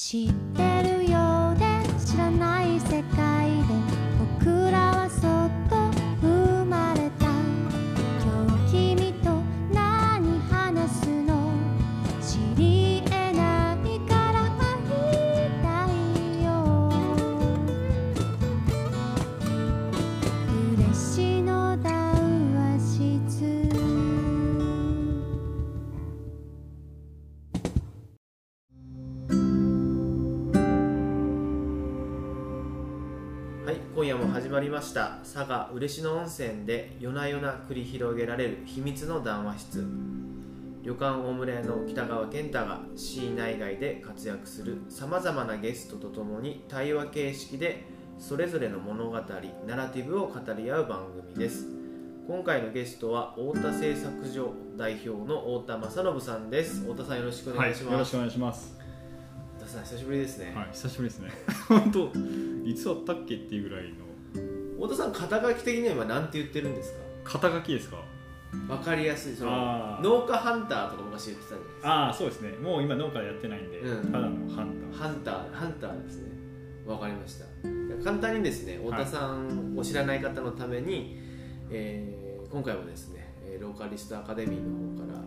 知ってる？まりました。佐賀嬉野温泉で夜な夜な繰り広げられる秘密の談話室。旅館大村屋の北川健太が市内外で活躍するさまざまなゲストとともに対話形式でそれぞれの物語ナラティブを語り合う番組です。今回のゲストは太田製作所代表の太田正信さんです。太田さんよろしくお願いしはい、よろます、しくお願いします。太田さん久しぶりですね、はい、久しぶりですね。本当、いつあったっけっていうぐらいの太田さん肩書き的には今何て言ってるんですか？肩書きですか？わかりやすい。その農家ハンターとか昔言ってたじゃないですか？ああ、そうですね。もう今農家やってないんで、うん。ただのハンター。ハンターハンターですね。わかりました。簡単にですね太田さんを知らない方のために、えー今回はですねえーローカリストアカデミーの方から、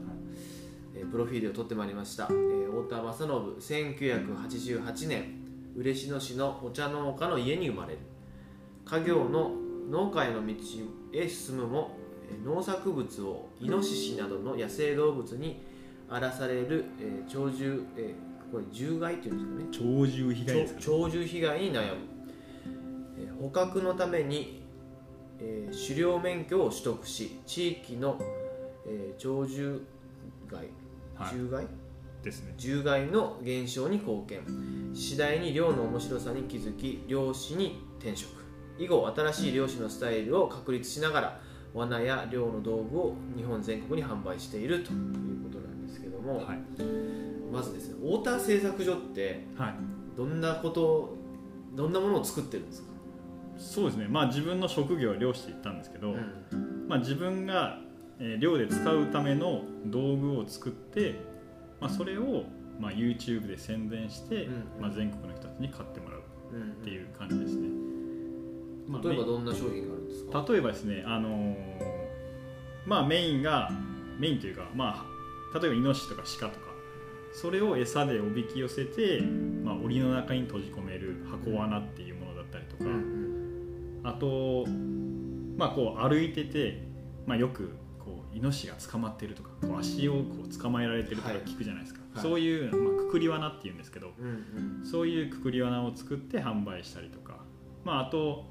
えープロフィールを取ってまいりました、えー太田正信1988年嬉野市のお茶農家の家に生まれる家業の農家への道へ進むもえー農作物をイノシシなどの野生動物に荒らされる、えー鳥獣、えーこれ獣害っていうんですかね。鳥獣被害ですか、ね。鳥獣被害に悩む、えー捕獲のために、えー狩猟免許を取得し地域の、えー鳥獣害はい。獣害、ですね。獣害の減少に貢献。次第に漁の面白さに気づき漁師に転職以後新しい漁師のスタイルを確立しながら罠や漁の道具を日本全国に販売しているということなんですけども、はい。まずですね太田製作所ってはい。どんなことどんなものを作ってるんですか、そうですね。まあ自分の職業は漁師って言ったんですけど、うんまあ自分が、えー漁で使うための道具を作って、まあそれをまあ YouTube で宣伝して、うんまあ全国の人たちに買ってもらううんっていう感じですね。まあ例えばどんな商品があるんですか？例えばですね、あのーまあメインがメインというか、まあ、例えばイノシシとか鹿とかそれを餌でおびき寄せて、まあ、檻の中に閉じ込める箱罠っていうものだったりとか、うん。あと、まあ、こう歩いてて、まあ、よくこうイノシシが捕まってるとかこう足をこう捕まえられてるとかはい。聞くじゃないですか、はい。そういう、まあ、くくり罠っていうんですけど、うんうん。そういうくくり罠を作って販売したりとか、まあ、あと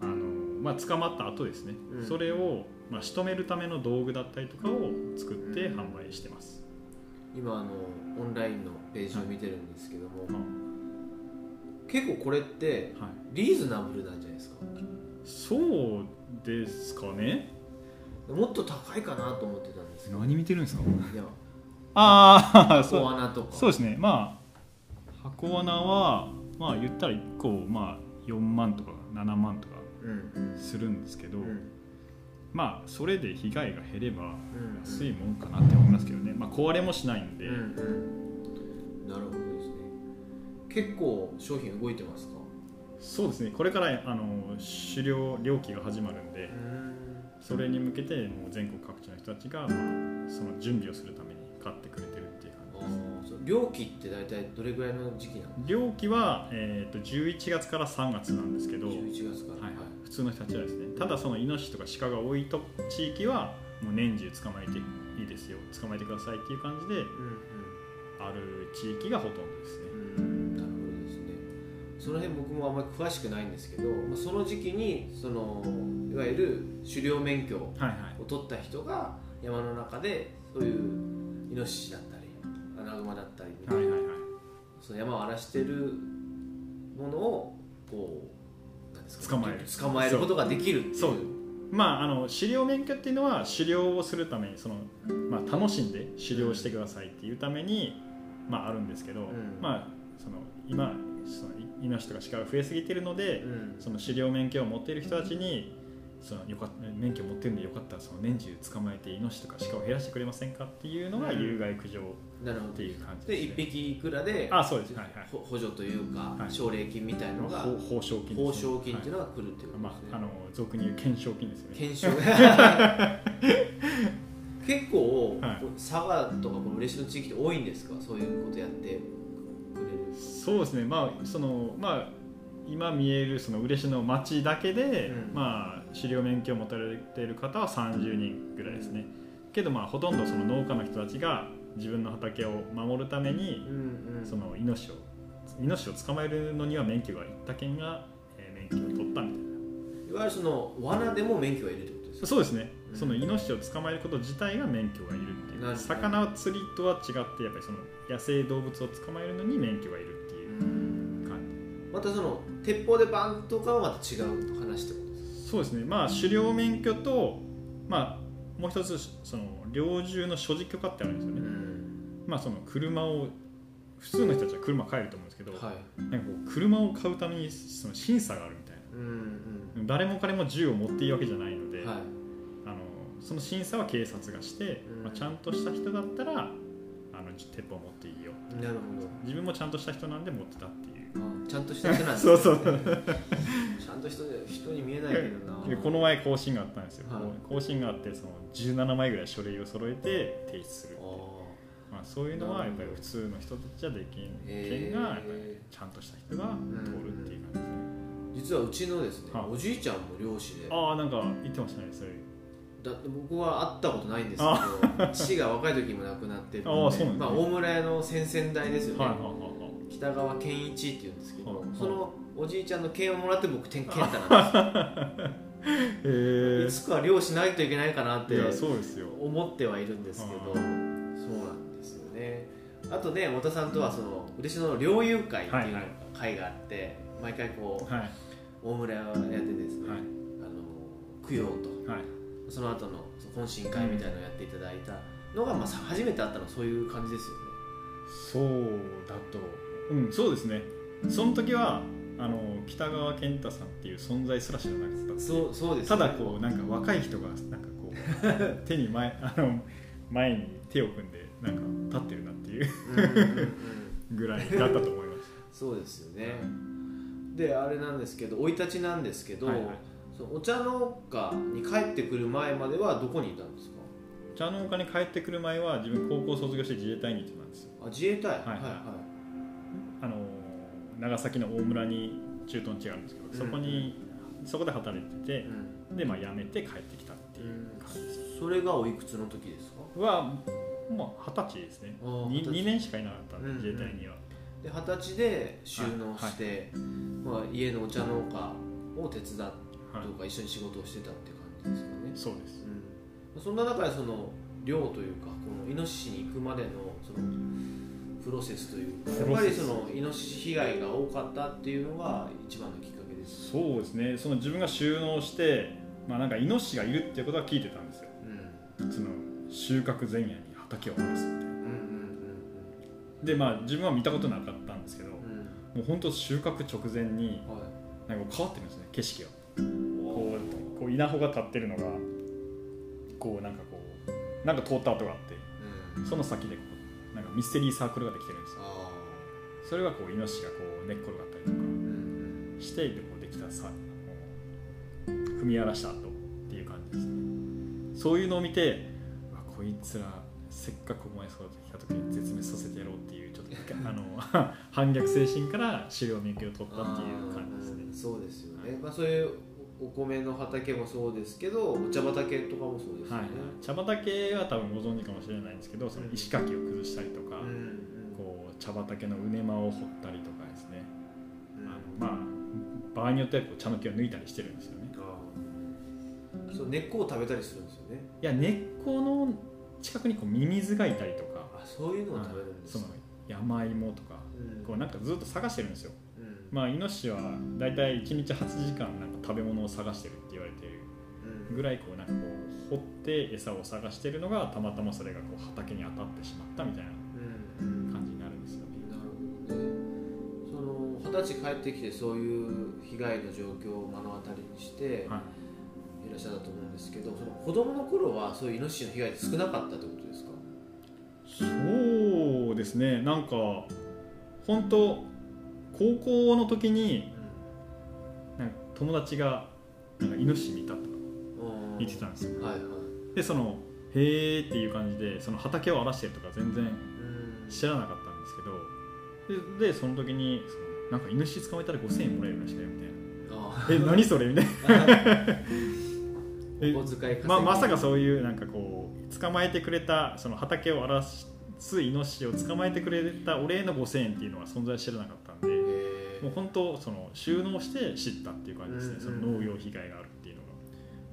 あの、まあ、捕まった後ですね、うん。それを、まあ、仕留めるための道具だったりとかを作って販売してます、今あのオンラインのページを見てるんですけども、うん結構これってはい、リーズナブルなんじゃないですか？そうですかね。もっと高いかなと思ってたんですけど。見てるんですか？いや。ああ箱罠とか。そうですね。まあ箱罠はまあ言ったら1個まあ4万とか7万とかうんうんするんですけど、うん。まあそれで被害が減ればうん。安いもんかなって思いますけどね、まあ、壊れもしないんで、うんうん。なるほどですね。結構商品動いてますか？そうですね。これからあの狩猟猟期が始まるんでそれに向けてもう全国各地の人たちが、まあ、その準備をするために買ってくれ感じですーそう料金って大体どれぐらいの時期なの？猟期は、えー、と11月から3月なんですけど、はい11月から。はい、普通の人たちはですね。ただそのイノシシとか鹿が多いと地域はもう年中捕まえていいですよ。捕まえてくださいっていう感じでうんある地域がほとんどですね。うんうんなるほどですね。その辺僕もあんまり詳しくないんですけど、まあ、その時期にそのいわゆる狩猟免許をはいはい。取った人が山の中でそういうイノシシだったりアナグマだったりみたいな、はいはいはい。その山を荒らしてるものをこうなんですか捕まえる。捕まえることができるっていう。そう。まあ、あの狩猟免許っていうのは狩猟をするためにその、まあ、楽しんで狩猟してくださいっていうために、まあ、あるんですけど、ん。まあ、その今そのイイノシシとか鹿が増えすぎてるので、うん。その狩猟免許を持っている人たちに、そのよかっ免許持ってるんでよかったらその年中捕まえてイノシシとか鹿を減らしてくれませんかっていうのがうん。有害駆除なるほど。っていう感じでね1匹いくらであそうです。はいはい。ほ補助というか、はい。奨励金みたいのが報報奨金ね。奨金っていうのが来るっていうことまですね、あ、あの俗に言う懸賞金ですよね。研修 結構、はい佐賀とかこの嬉野地域って多いんですか？そういうことやってくれる。そうですね。まあそのまあ今見えるその嬉野町だけで、うん。まあ狩猟免許を持たれている方は30人ぐらいですね。けどまあほとんどその農家の人たちが自分の畑を守るためにうんうん。そのイノシシをイノシシを捕まえるのには免許がいった県が、えー免許を取ったみたいな。いわゆるその罠でも免許がいるってことですか？そうですね、うん。そのイノシシを捕まえること自体が免許がいるっていう。魚を釣りとは違ってやっぱりその野生動物を捕まえるのに免許がいるっていう感じ。またその鉄砲でバンとかはまた違う話ってことですそうですね。まあ狩猟免許とまあもう一つその猟銃の所持許可ってあるんですよね、まあその車を普通の人たちは車買えると思うんですけど、はい。なんかこう車を買うためにその審査があるみたいうんな誰も彼も銃を持っていいわけじゃないので、うんはい。あのその審査は警察がして、うん。まあ、ちゃんとした人だったらあの鉄砲持っていいよなるほ自分もちゃんとした人なんで持ってたっていうちゃんとした人なんです そうそう。ちゃんと人で人に見えないけどな。でこの前更新があったんですよ、はい。更新があってその17枚ぐらい書類を揃えて提出するまあ、そういうのはやっぱり普通の人たちはできん。へー。県がやっぱりちゃんとした人が通るっていう感じですね、実はうちのですね、はい。おじいちゃんも漁師で。ああなんか言ってましたねそれ。だって僕は会ったことないんですけど 父が若い時も亡くなってるあのでーそうなんですね。まあ、大村屋の先々代ですよね、はいはいはいはい北川健一っていうんですけど、はい。はいそのおじいちゃんの剣をもらって僕健健太なんですよ。へいつかは漁しないといけないかなって思ってはいるんですけど、そうはいなんですよね。あとね太田さんとはその嬉野の猟友会っていうのがはいはい会があって毎回こうはい。大村屋でですね、はい。あの供養とはい。その後の懇親会みたいなのをやっていただいたのが、まあ、さ初めて会ったのはそういう感じですよね。そうだとうん。そうですね。その時はあの北川健太さんっていう存在すら知らなかった。そうそうですただこうなんか若い人がなんかこう 手に前あの前に手を組んでなんか立ってるなっていうぐらいだったと思います。そうですよね。であれなんですけど生い立ちなんですけど、はいはい。そのお茶農家に帰ってくる前まではどこにいたんですか？茶農家に帰ってくる前は自分高校卒業して自衛隊に行ってたんですよ。あ自衛隊。はいあの長崎の大村に駐屯地があるんですけど、ん。そこにそこで働いててう、ん。でまあ辞めて帰ってきたっていう。感じです、それがおいくつの時ですか？はまあ二十歳ですね。あー 2, 二十歳。年しかいなかったんで、自衛隊にはで二十歳で収納して、まあ、家のお茶農家を手伝ってはい。とか一緒に仕事をしてたっていう感じですかね、そうです。うん、そんな中でその漁というかこのイノシシに行くまでのそのプロセスというかやっぱりそのイノシシ被害が多かったっていうのが一番のきっかけです、そうですね。その自分が収納してまあなんかイノシシがいるっていうことは聞いてたんですよ。うん、その収穫前夜に畑を荒らすみたいなうんうんでまあ自分は見たことなかったんですけどもう本当収穫直前になんか変わってるんですね景色が。いこうこう稲穂が立ってるのがこうなんかこうなんか通った跡があってうん。その先でこうなんかミステリーサークルができてるんですよ。あそれはこうイノシシがこう寝っ転がったりとかしてでこうできたさ踏み荒らした後っていう感じですね。そういうのを見てうわこいつらせっかくお前育ててきた時に絶滅させてやろうっていうちょっとあの 反逆精神から狩猟免許を取ったっていう感じですね。そうですよね、まあ、そういうお米の畑もそうですけどお茶畑とかもそうですよね。はい、茶畑は多分ご存知かもしれないんですけどその石垣を崩したりとか、うんうん。こう茶畑の畝間を掘ったりとかですね、うん。あのまあ場合によってはこう茶の木を抜いたりしてるんですよね。そう根っこを食べたりするんですよね。いや根っこの近くにこうミミズがいたりとか。あそういうのを食べるんですその山芋とか。うん。こうなんかずっと探してるんですよ。うんまあイノシシはだいたい1日8時間なんか食べ物を探してるって言われてるうん。ぐらいこうなんかこう掘って餌を探してるのがたまたまそれがこう畑に当たってしまったみたいなうん。感じになるんですよ。ねなるほどね。その二十歳帰ってきてそういう被害の状況を目の当たりにして、はい。えらっしゃったと思うんですけどその子供の頃はそういうイノシシの被害って少なかったってことですか？そうですね。なんか本当高校の時になんか友達がなんかイノシシ見たとかうん。言ってたんですよ。はいはい。でそのへーっていう感じでその畑を荒らしてるとか全然うん。知らなかったんですけどででその時にそのなんかイノシシ捕まえたら5000円もらえるらしいよみたいあなえ何それ？みたいな。えお小遣い稼ぎ。ままさかそういうなんかこう捕まえてくれたその畑を荒らすイノシシを捕まえてくれたお礼の5000円っていうのは存在知らなかったもう本当その収納して知ったっていう感じですね、その農業被害があるっていうのが。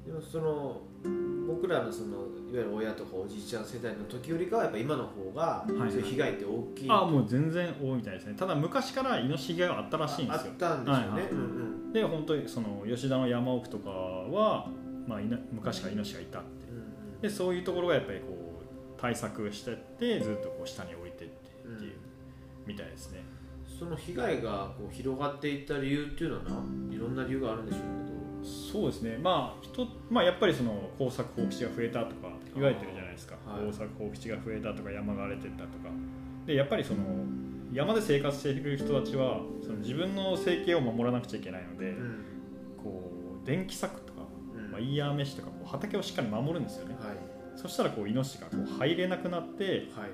ーでもその僕らのそのいわゆる親とかおじいちゃん世代の時よりかはやっぱ今の方がいはい。そういう被害って大きい、あもう全然多いみたいですね。ただ昔からイノシシ被害はあったらしいんですよ。あったんですよね、はいはい。うんうん。で本当にその吉田の山奥とかは、まあ、いな昔からイノシシがいたって。うんうん。でそういうところがやっぱりこう対策してってずっとこう下に置いてってっていう、うん。みたいですねその被害がこう広がっていった理由っていうのはないろんな理由があるんでしょうそうですね。まあ人、まあ、やっぱりその耕作放棄地が増えたとか言われてるじゃないですか、はい。耕作放棄地が増えたとか山が荒れてったとかでやっぱりその山で生活している人たちはその自分の生計を守らなくちゃいけないので、けど、うん。こう電気柵とか、うん。まあ、イヤーメッシュとかこう畑をしっかり守るんですよね。はい。そしたらこうイノシシがこう入れなくなってはい。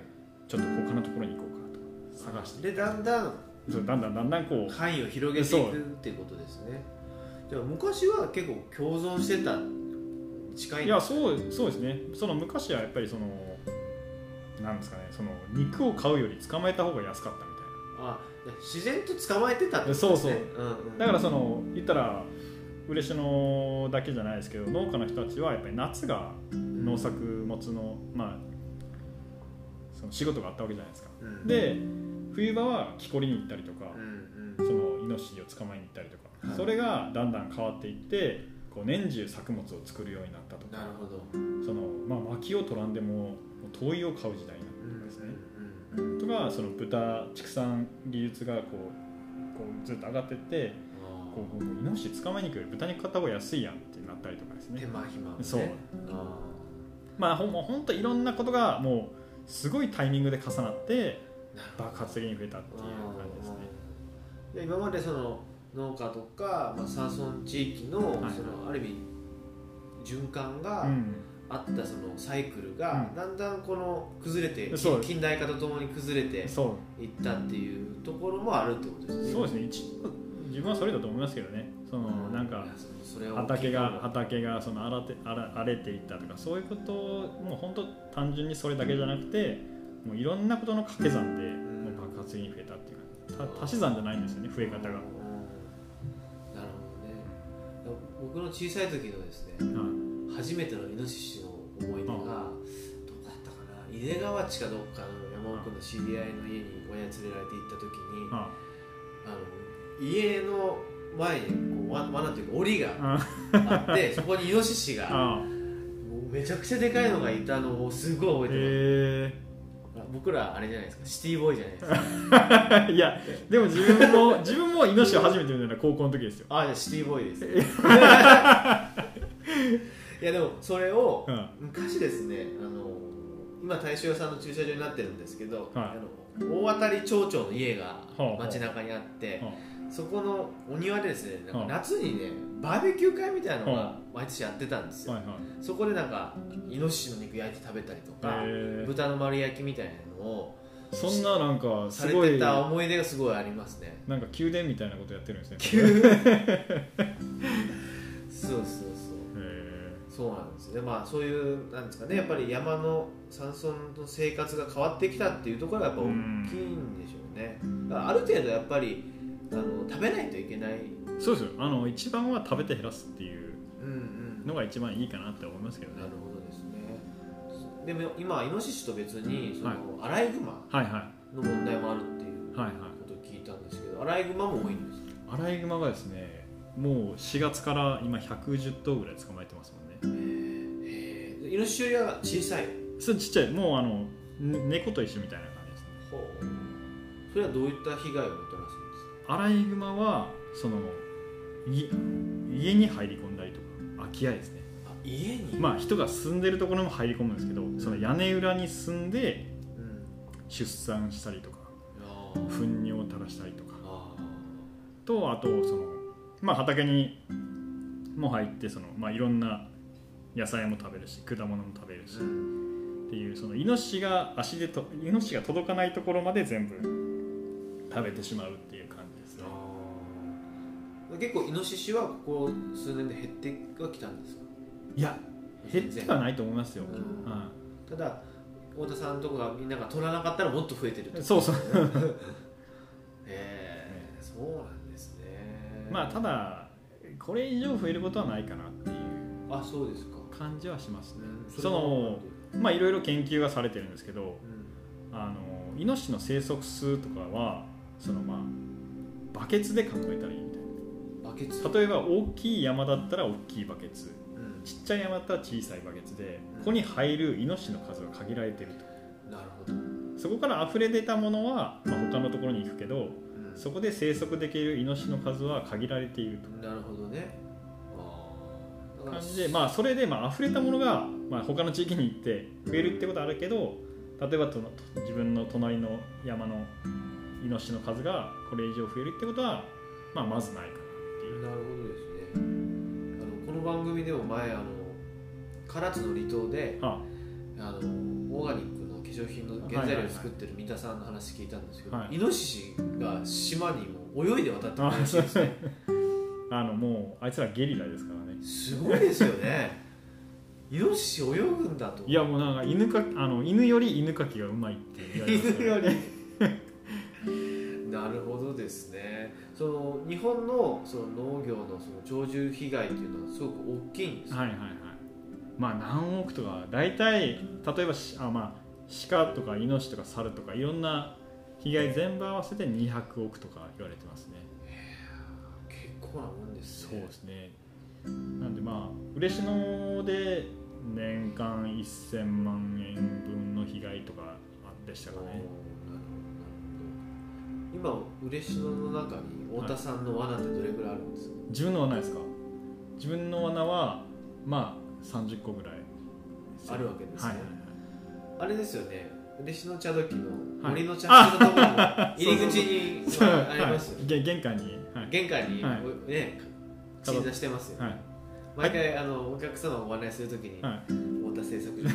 ちょっと他のところに行こうかとか探して。でだんだんだんだんだんだんこう。範囲を広げていくっていうことですね。じゃあ昔は結構共存してた近いいやそうそうですね。その昔はやっぱりそのなんですかねその肉を買うより捕まえた方が安かったみあ自然と捕まえてたってことですね。そうそう。うんうん、たいなだからその言ったら嬉野だけじゃないですけど農家の人たちはやっぱり夏が農作物のまあその仕事があったわけじゃないですか。うん、で冬場は木こりに行ったりとかうんうん。そのイノシシを捕まえに行ったりとか、はい。それがだんだん変わっていってこう年中作物を作るようになったとかなるほど。その、まあ、薪を取らんでも灯油を買う時代になったとかですね、うんうんとかその豚畜産技術がこうこうずっと上がっていってあこうイノシシ捕まえに行くより豚肉買った方が安いやんってなったりとかですね。ー手間暇もね。そう。あまあほんほんといろんなことがもうすごいタイミングで重なって爆発的に増えたっていう感じですね。で今までその農家とか、まあ、山村地域の,、はいそのある意味循環がうん。あったそのサイクルが、うん。だんだんこの崩れて近代化とともに崩れていったっていうところもあるってことですね。そうですね。一自分はそれだと思いますけどね。そのなんかいやそそれを畑が畑がその荒れて荒荒れていったとかそういうことをもう本当単純にそれだけじゃなくてもういろんなことの掛け算でもう爆発的に増えたっていうかた足し算じゃないんですよね増え方が、なるほどね。僕の小さい時のですねい。初めてのイノシシの思い出が、どうだったかな。井出川地かどっかの山奥の知り合いの家に親に連れられて行った時に、ああ。の家の前にこうわ罠というか檻がああ。って そこにイノシシがあもうめちゃくちゃでかいのがいたのをすごい覚えてます、へ僕らあれじゃないですか。シティボーイじゃないですか。え いやでも自分も 自分もイノシシを初めて見たのは高校の時ですよ、あじゃあシティボーイです いやでもそれをうん。昔ですねあの今大正屋さんの駐車場になってるんですけど、はい。あの大当たり町長の家がはあはあ街中にあって、はそこのお庭でですねなんかはあ夏にねバーベキュー会みたいなのはが毎年やってたんですよ、はいはい。そこでなんかイノシシの肉焼いて食べたりとか、豚の丸焼きみたいなのをそんななんかすごい。てた思い出がすごいありますね。なんか宮殿みたいなことやってるんですね。そうそうそう。へそうなんですねまあそういうなんですかねやっぱり山の山村の生活が変わってきたっていうところがやっぱ大きいんでしょうね、ある程度やっぱりあの食べないといけない。えそうですよ。あの一番は食べて減らすっていううんうん。のが一番いいかなって思いますけどね。なるほどですね。でも今イノシシと別にその、はい。アライグマはいはい。の問題もあるっていうはいはい。ことを聞いたんですけどアライグマも多いんですアライグマがですねもう4月から今110頭ぐらい捕まえてますもんね。へえイノシシよりは小さいそれちっちゃい。もうあのね猫と一緒みたいな感じですね。ほう。それはどういった被害を？アライグマはそのい家に入り込んだりとか空き家ですね。家に？まあ人が住んでるところにも入り込むんですけどその屋根裏に住んでうん。出産したりとかあー。糞尿を垂らしたりとか。あとあとその、まあ、畑にも入ってその、まあ、いろんな野菜も食べるし果物も食べるし、ーうん。っていうそのイノシシが足でとイノシシが届かないところまで全部食べてしまうっ結構イノシシはここ数年で減ってはきたんですか？いや減ってはないと思いますよ、ただ太田さんとかがみんなが取らなかったらもっと増えてるそうそう。へえそうなんですね。まあただこれ以上増えることはないかなっていうあそうですか。感じはしますね、うん。そのまあいろいろ研究がされてるんですけどうん。あのイノシシの生息数とかはそのまあバケツで考えたらいいみたいバケツ。な例えば大きい山だったら大きいバケツ。うん。ちっちゃい山だったら小さいバケツでうん。ここに入るイノシシの数は限られてると。なるほど、そこから溢れ出たものは、まあ、他のところに行くけどうん。そこで生息できるイノシシの数は限られていると。なるほどね。感じで、まあ、それでまあ溢れたものが、まあ、他の地域に行って増えるってことはあるけど例えばと自分の隣の山のイノシシの数がこれ以上増えるってことは、まあ、まずないかなるほどですね。あのこの番組でも前あの唐津の離島であ。あのオーガニックの化粧品の原材料を作ってる三田さんの話聞いたんですけど、はい。イノシシが島にも泳いで渡ってくるらしいですね。あのもうあいつらゲリラですからね。すごいですよね。イノシシ泳ぐんだと。いやもうなんか犬かあの犬より犬かきがうまいって言われますから 犬より。なるほどですねその日本のその農業のその鳥獣被害っていうのはすごく大きいんですよ。はいはいはい。まあ何億とか大体例えばしあまあ鹿とかイノシシとか猿とかいろんな被害全部合わせて200億とか言われてますね。結構なもんですね。そうですね。なんでまあ嬉野で年間1000万円分の被害とかでしたかね今嬉野の中に太田さんの罠ってどれぐらいあるんですか、自分の罠ですか？自分の罠はまあ30個ぐらいあるわけですね。はいはいはい。あれですよね。嬉野茶時のはい。森の茶室のところの 入り口にありますよはいげ玄関に。はい、玄関に、はい。ね鎮座してますよ、はい。毎回あのお客様をご案内するときに、はい、太田製作所の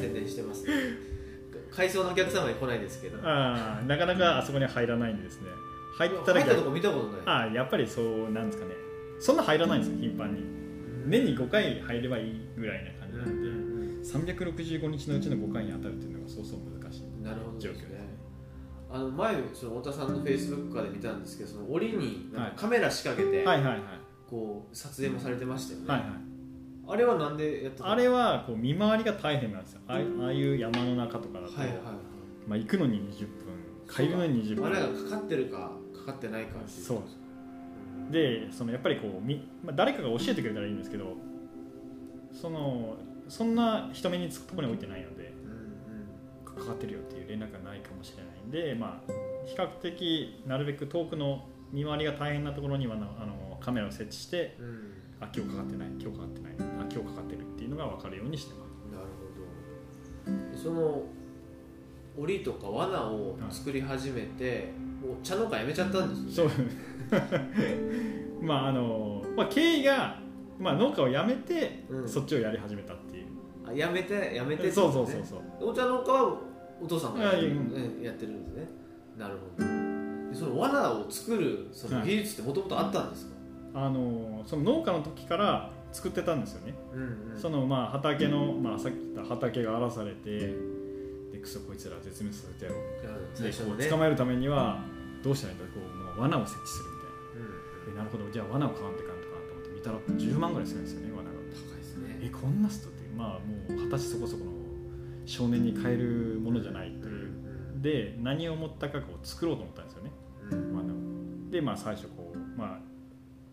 宣伝してます、ね、改装のお客様に来ないですけど。あーなかなかあそこには入らないんですね。入ったら入ったとこ見たことない。あーやっぱりそうなんですかね。そんな入らないんですよ頻繁に。年に5回入ればいいぐらいな感じなんで、365日のうちの5回に当たるっていうのがそうそう難しい。なるほど状況ですね。ねあの前その太田さんのフェイスブックかで見たんですけどその檻にカメラ仕掛けて、はいはいはい。こう撮影もされてましたよね、はいはいあれはなんでやってたあれはこう見回りが大変なんですよ。ああいう山の中とかだと、はいはいまあ、行くのに20分帰るのに20分。あれがかかってるかかかってないかっていう。そう。でそのやっぱりこうみ、まあ、誰かが教えてくれたらいいんですけどそのそんな人目につくところに置いてないのでうんうんかかってるよっていう連絡がないかもしれないんで、まあ、比較的なるべく遠くの見回りが大変なところにはなあのカメラを設置してうん。あ今日かかってない今日かかってない。あ今日かかってるっていうのが分かるようにしてます。なるほど。その檻とか罠を作り始めて、もう茶農家やめちゃったんですよそう。まああの、まあ、経緯が、まあ、農家を辞めて、うん。そっちをやり始めたっていう。あやめてやめてってそうそうそうそう。お茶農家はお父さんがやってる,、やってるんですね。なるほど。でその罠を作るそのはい技術ってもともとあったんですか、あのその農家の時から作ってたんですよね、うんうん。そのまあ畑の、まあ、さっき言った畑が荒らされてでクソこいつら絶滅させてやろう。ね。う捕まえるためにはどうしたらいいんだこうもう罠を設置するうんみたいな。でなるほど。じゃあ罠を買わんといかんとかと思って見たら10万ぐらいするんですよね罠が。高いですね。えこんな人ってまあもう二十歳そこそこの少年に買えるものじゃないという。で何を思ったかこう作ろうと思ったんですよねうん。罠を。でまあ最初こうまあ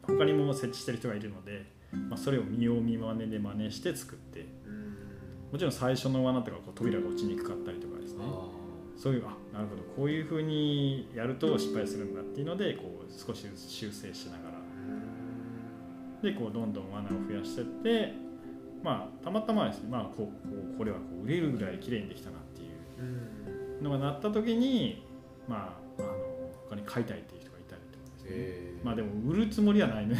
他にも設置してる人がいるので、まあ、それを見よう見まねで真似して作って。うん。もちろん最初の罠とかこう扉が落ちにくかったりとかですね。あそういうあなるほど。こういうふうにやると失敗するんだっていうのでこう少しずつ修正しながら。でこうどんどん罠を増やしてってまあたまたまですね、まあ、こうこれはこう売れるぐらい綺麗にできたなっていう。うん。のがなった時にまああの他に買いたいっていう人がいたりとかですね、えー。まあでも売るつもりはないね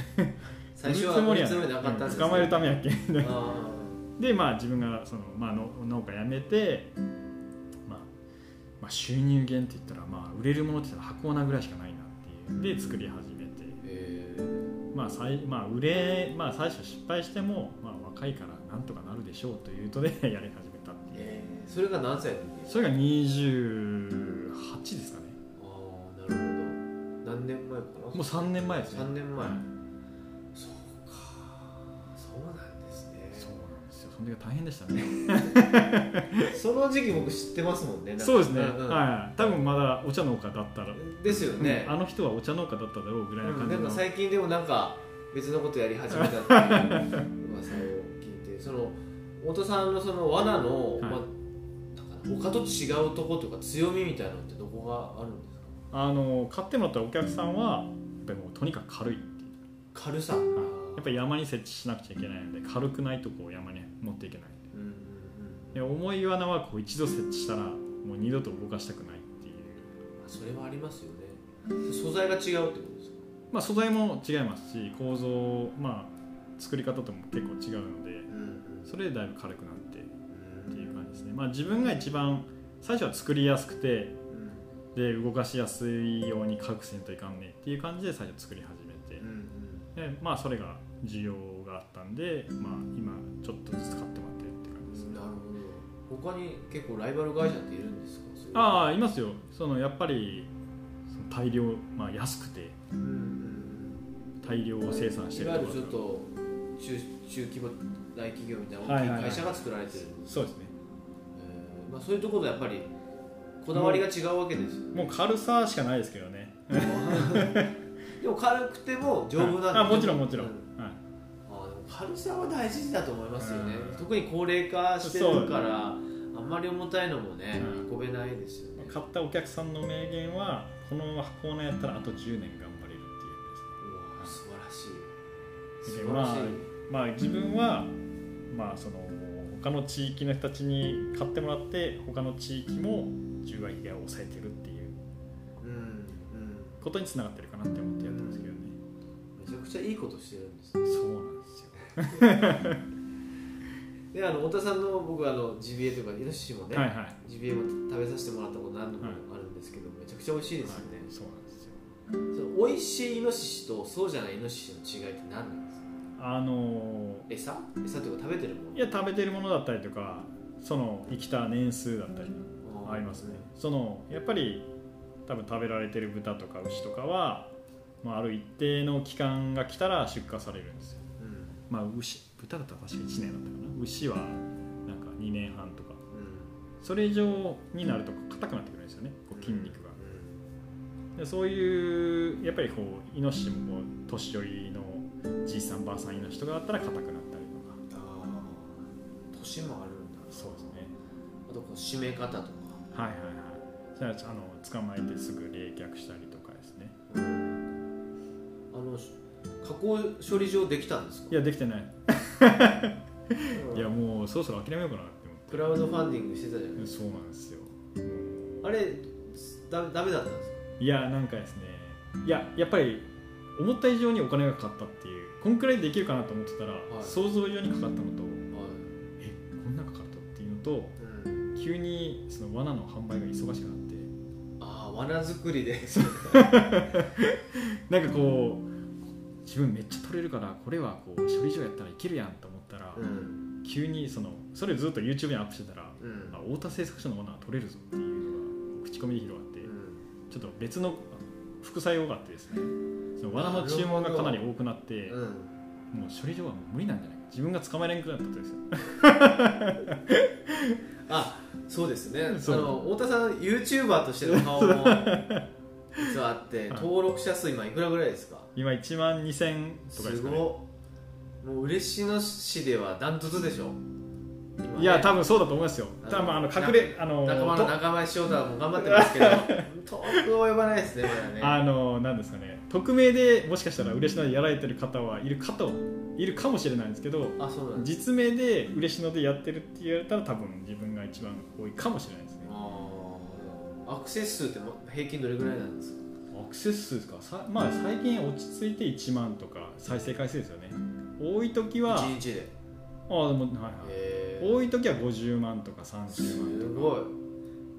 最初は売るつもりはなかったんです捕まえるためやっけ？あでまあ自分がその、まあ、の農家辞めて、まあ、まあ収入源って言ったら、まあ、売れるものって言ったら箱罠ぐらいしかないなっていう。で作り始めて。ー、えー。まあ最まあ、売れ、まあ、最初失敗しても、まあ、若いからなんとかなるでしょうというとで やり始めたっていう。えー。それが何歳の時？それが28ですかね。ああなるほど。何年前かな？もう3年前ですね。3年前。はいそうなんですね。そうなんですよ。その時は大変でしたね。その時期僕知ってますもんねそうですね、んうん。はい。多分まだお茶農家だったら、ですよね。うん。あの人はお茶農家だっただろうぐらいなうん感じの、なんか最近でもなんか別のことやり始めたっていう噂を聞いてその太田さんのその罠の、はい。まあ、他と違うとこというか強みみたいなのってどこがあるんですか？あの買ってもらったお客さんはやっぱりもうとにかく軽い軽さ、やっぱり山に設置しなくちゃいけないので軽くないとこう山に持っていけない。で重い罠はこう一度設置したらもう二度と動かしたくないっていう、うん、それはありますよね。素材が違うってことですか？まあ、素材も違いますし構造、まあ、作り方とも結構違うのでうんそれでだいぶ軽くなってっていううん感じですね、まあ、自分が一番最初は作りやすくてで動かしやすいように隠せんといかんねっていう感じで最初作り始めて。でまあそれが需要があったんで、まあ、今ちょっとずつ買ってもらってるって感じですね。なるほど。他に結構ライバル会社っているんですか？ああいますよ。そのやっぱりその大量、まあ、安くて大量生産していわゆるちょっと中中規模大企業みたいなはいはいはい。大きい会社が作られてる、そうですね。えーまあ、そういうところでやっぱりこだわりが違うわけですよもう軽さしかないですけどね。でも軽くても丈夫なんあもちろんもちろん、うはいあでも軽さは大事だと思いますよね、うん。特に高齢化してるからあんまり重たいのもね、うん。運べないですよね。買ったお客さんの名言はこの箱根やったらあと10年頑張れるっていううわ素晴らしい。で素晴らしい、まあ自分はまあその他の地域の人たちに買ってもらって他の地域も10割で抑えてるっていう。うんうん。ことにつながってるかなって思ってやってますけどね、めちゃくちゃいいことしてるんですそうなんであの太田さんの僕あのジビエというかイノシシもね、はいはい。はいジビエも食べさせてもらったこと何度もあるんですけど、めちゃくちゃ美味しいですよね、そうなんですよ。その美味しいイノシシとそうじゃないイノシシの違いって何なんですか？あの餌？餌というか食べてるもの？いや食べてるものだったりとかその生きた年数だったりありますね。そのやっぱり多分食べられてる豚とか牛とかは、まあ、ある一定の期間が来たら出荷されるんですよ。うんまあ牛豚だったら確か1年だったかな。牛はなんか2年半とか。うん。それ以上になると硬くなってくるんですよねこう筋肉が。でそういうやっぱりこうイノシシも年寄りのじいさんばあさんイノシシとかだったら硬くなったりとか。ああ年もあるんだ。そうですね。あとこう締め方とか。はいはいはい。じゃああの捕まえてすぐ冷却したりとかですね。あの加工処理場できたんですか？いやできてない。うん。いやもうそろそろ諦めようかなって思って。クラウドファンディングしてたじゃないそうなんですよ。あれだダメだったんですか？いやなんかですね。いややっぱり思った以上にお金がかかったっていう。こんくらいできるかなと思ってたら、い。想像以上にかかったのとはい。えこんなかかったっていうのとうん。急にその罠の販売が忙しくなって。ああ罠作りで。なんかこう自分めっちゃ取れるからこれはこう処理場やったらいけるやんと思ったら、うん。急にそのそれずっと YouTube にアップしてたら、うん。あ太田製作所の罠は取れるぞっていうのが口コミで広がって、ちょっと別の副作用があってですねその罠の注文がかなり多くなってうんうん。もう処理場はもう無理なんじゃない？か自分が捕まえれんくなったことですよ。あそうですね。あの太田さん YouTuber としての顔も実はあって 登録者数今いくらぐらいですか？今1万2000とかですすかねもう嬉野市ではダントツでしょ。今ね。いや多分そうだと思いますよ。多分あの隠れあの仲間のと仲間翔太も頑張ってますけど遠く及ばないですねまだね。あのなんですかね。匿名でもしかしたら嬉野でやられてる方はいるかといるかもしれないんですけどあそう実名で嬉野でやってるって言われたら多分自分が一番多いかもしれないですね。アクセス数っても平均どれぐらいなんですか？アクセス数ですか？さまあ最近落ち着いて1万とか再生回数ですよね。多い時は1日で。あでもはいはい。多い時は50万とか30万すとか。ごい。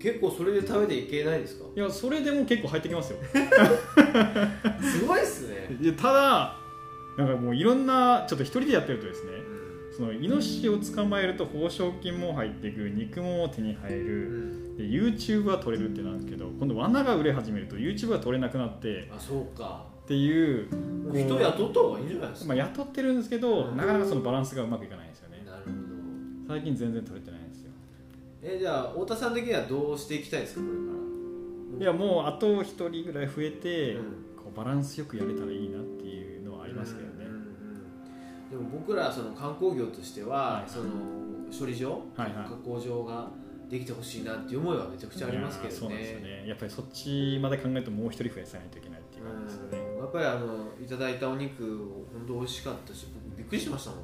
結構それで食べていけないですか？いやそれでも結構入ってきますよ。すごいっすね、いやただなんかもういろんなちょっと一人でやってるとですねうん。そのイノシシを捕まえると報奨金も入っていく肉も手に入うるん、で YouTube は取れるってなんですけど今度罠が売れ始めると YouTube は取れなくなってあそうか。っていう、人雇った方がいいんじゃないですか、まあ、雇ってるんですけどなかなかそのバランスがうまくいかないんですよね。なるほど。最近全然取れてないんですよ。えじゃあ太田さん的にはどうしていきたいですかこれから。いやもうあと一人ぐらい増えて、うん。こうバランスよくやれたらいいなっていうのはありますけどね、うんうんうん。でも僕らその観光業としては、はい。その処理場、はいはい。加工場ができてほしいなっていう思いはめちゃくちゃありますけどね。いやそうなんですよ。ねやっぱりそっちまで考えるともう一人増やさないといけないっていう感じですよね、うん。やっぱりあのいただいたお肉本当美味しかったし僕びっくりしましたもん。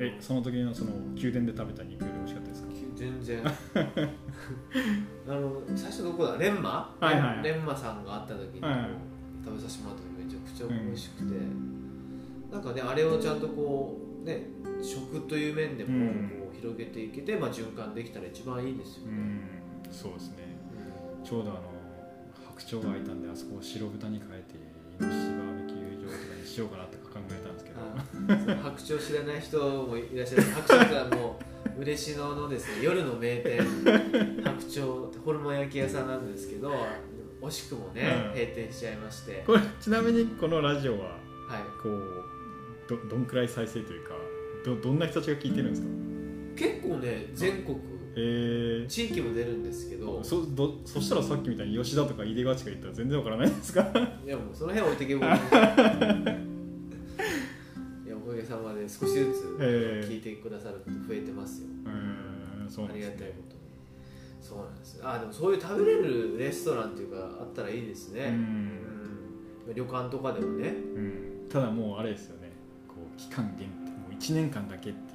えその時のその宮殿で食べた肉より美味しかったですか？全然。あの最初どこだ？レンマ、はいはい。レンマさんがあった時に、はいはい。食べさせてもらった時めちゃくちゃ美味しくて、なんかねあれをちゃんとこうね食という面でもうん広げていけて、まあ、循環できたら一番いいですよね、うんそうですね。ちょうどあの白鳥が開いたんであそこを白豚に変えてイノシシバーベキュー場とかにしようかなとか考えたんですけど。白鳥知らない人もいらっしゃる。白鳥はもう嬉野のですね。夜の名店。白鳥ホルモン焼き屋さんなんですけど惜しくもね、うん。閉店しちゃいまして。これちなみにこのラジオははい。こうどどんくらい再生というかどどんな人たちが聞いてるんですか？結構ね全国えー、地域も出るんですけどそどそしたらさっきみたいに吉田とか井出口が言ったら全然わからないですか？いやもうその辺置いてけぼり。いやおかげさまで少しずつえー。聞いてくださる人増えてますよ、うんそうありがたいことに。そうなんです。あでもそういう食べれるレストランっていうかあったらいいですね、うん。うん。旅館とかでもね。うん。ただもうあれですよね。こう期間限定。もう1年間だけって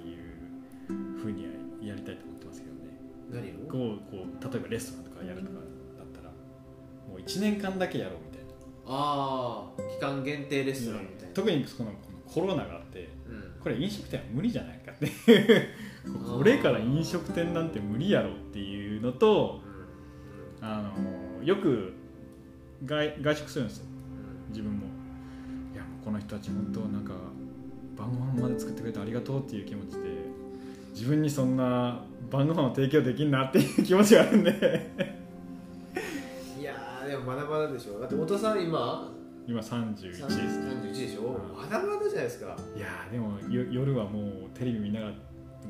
ふうにはやりたいと思ってますけどね。何を？こうこう例えばレストランとかやるとかだったらもう1年間だけやろうみたいな。ああ期間限定レストランみたいな、特にそのこのコロナがあってうん。これ飲食店は無理じゃないかって。いうこれから飲食店なんて無理やろっていうのとあのよく外外食するんですよ。自分も。いやもうこの人たち本当なんか晩ご飯まで作ってくれてありがとうっていう気持ちで自分にそんな晩ご飯を提供できんなっていう気持ちがあるんで。いやーでもまだまだでしょ。だって太田さん今今31ですね。31でしょ、うんまだまだじゃないですか。いやーでもよ夜はもうテレビ見なが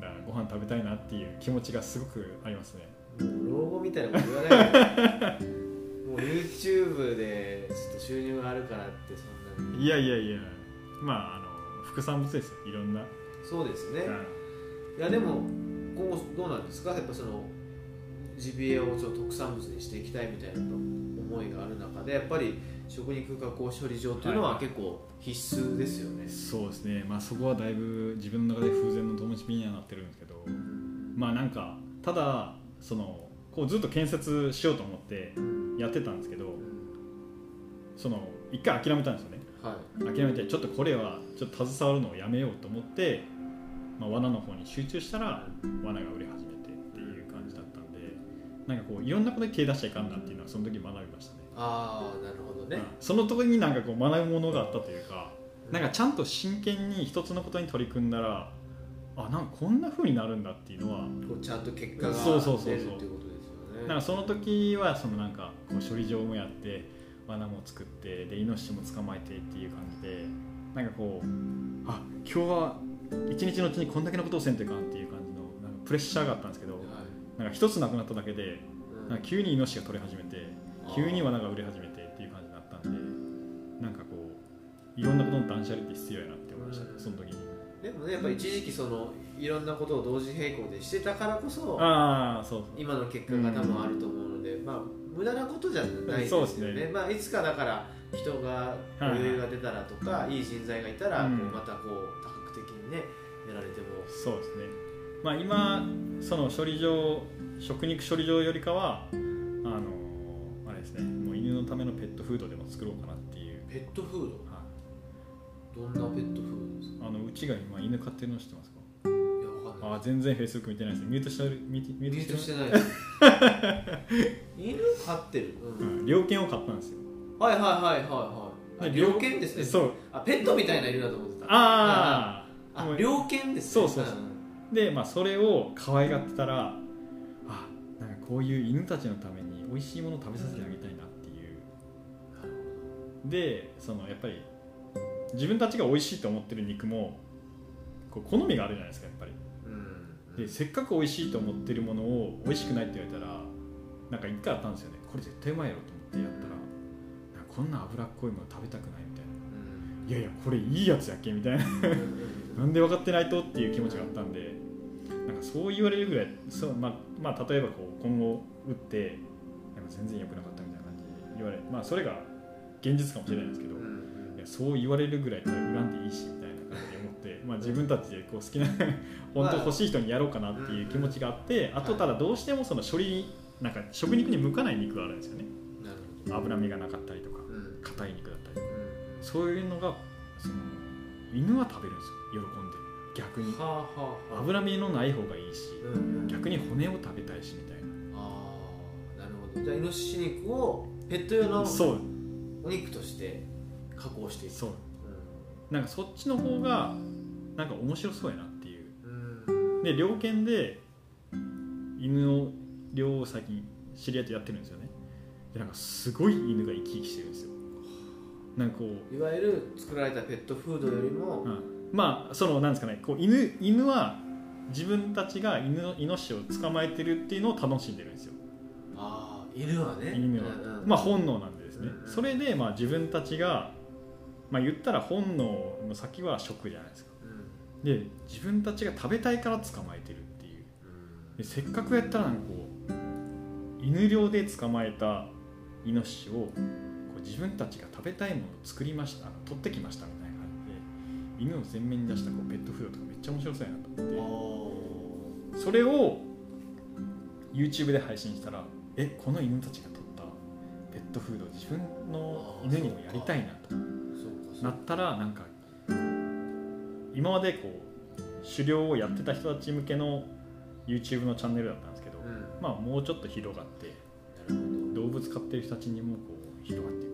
らご飯食べたいなっていう気持ちがすごくありますね。もう老後みたいなこと言わないで。もう YouTube でちょっと収入があるからってそんなに。いやいやいや。まああの副産物ですよ。いろんな、そうですね。うんいやでも今後どうなんですか？やっぱそのジビエをちょっと特産物にしていきたいみたいな思いがある中でやっぱり食肉加工処理場というのははい。結構必須ですよね、そうですね。まあそこはだいぶ自分の中で風前の灯火にはなってるんですけどまあなんかただそのこうずっと建設しようと思ってやってたんですけどその一回諦めたんですよね。はい。諦めてちょっとこれはちょっと携わるのをやめようと思って、まあ、罠の方に集中したら罠が売れ始めてっていう感じだったんでなんかこういろんなことに手出しちゃいかんなっていうのはその時学びましたね。ああなるほどね。うん、その時になんかこう学ぶものがあったというかなんかちゃんと真剣に一つのことに取り組んだらあなんかこんな風になるんだっていうのはちゃんと結果がそうそうそうそう。出るっていうことですよね。なんかその時はそのなんかこう処理場もやって罠も作ってでイノシシも捕まえてっていう感じでなんかこうあ今日は一日のうちにこんだけのことをせんといかんっていう感じのなんかプレッシャーがあったんですけどはい。なんか一つなくなっただけでうん。なんか急にイノシシが取れ始めて急に罠が売れ始めてっていう感じになったんでなんかこういろんなことの断捨離って必要やなって思いましたねうん。その時に。でもねやっぱり一時期そのいろんなことを同時並行でしてたからこそああそう今の結果が多分あると思うので、まあ無駄なことじゃないですよね。そうですね。まあ、いつかだから人が余裕が出たらとか、いい人材がいたら、うんこうまたこうにねやられても。そうですね。まあ今その処理場食肉処理場よりかはあのあれですね。もう犬のためのペットフードでも作ろうかなっていう、ペットフーはい。ドどんなペットフードですか？あのうちが今犬飼ってるの知ってますか？いやわかんない。あ全然フェイスブック見てないですミュートしてるミュミューートしててない犬飼ってる、ううん。ん猟犬を飼ったんですよ。はいはいはいはいはい。猟犬ですね。そう。あペットみたいな犬だと思ってた。あああ猟犬ですね。そうそうそう。ん。でまあそれを可愛がってたらあなんかこういう犬たちのために美味しいものを食べさせてあげたいなっていう。なるでそのやっぱり自分たちが美味しいと思ってる肉もこう好みがあるじゃないですかやっぱり。うん。でせっかく美味しいと思ってるものを美味しくないって言われたらなんか一回あったんですよね。これ絶対うまいやろと思ってやったらこんな脂っこいもの食べたくないみたいな。いやいやこれいいやつやっけみたいな。うんうんなんで分かってないとっていう気持ちがあったんでなんかそう言われるぐらいそう、まあ、まあ例えばこう今後打って全然良くなかったみたいな感じで言われまあそれが現実かもしれないんですけど、いやそう言われるぐらいだったら恨んでいいしみたいな感じで思って、まあ、自分たちでこう好きな 本当欲しい人にやろうかなっていう気持ちがあってあとただどうしてもその処理なんか食肉に向かない肉があるんですよね。脂身がなかったりとかうん。硬い肉だったりとか。うそういうのがその犬は食べるんですよ。喜んで逆に。んはあはあはあ。脂身のない方がいいしうんうん。逆に骨を食べたいしみたいああなるほど。じゃあイノシシ肉をペット用のなそう。お肉として加工していく。そう。なんかそっちの方がなんか面白そうやなっていう。うんうん。で猟犬で犬の猟を最近知り合いとやってるんですよね。でなんかすごい犬が生き生きしてるんですよなんかこう。いわゆる作られたペットフードよりもうん。まあそのなんですかね。こう犬犬は自分たちが犬のイノシシを捕まえてるっていうのを楽しんでるんですよ。ああ犬はね。犬は、うんうん。まあ本能なんでですね、うんうん。それでまあ自分たちがまあ言ったら本能の先は食じゃないですか。うん。で自分たちが食べたいから捕まえてるっていう。でせっかくやったらなんかこう犬猟で捕まえたイノシシをこう自分たちが食べたいものを作りましたあの取ってきましたみたいな感じで犬を前面に出したこうペットフードとかめっちゃ面白そうやなとうん思あってそれを YouTube で配信したらえこの犬たちが取ったペットフードを自分の犬にもやりたいなと。なったらなんか今までこう狩猟をやってた人たち向けの YouTube のチャンネルだったんですけど、うん。まあもうちょっと広がって動物飼ってる人たちにもこう広がって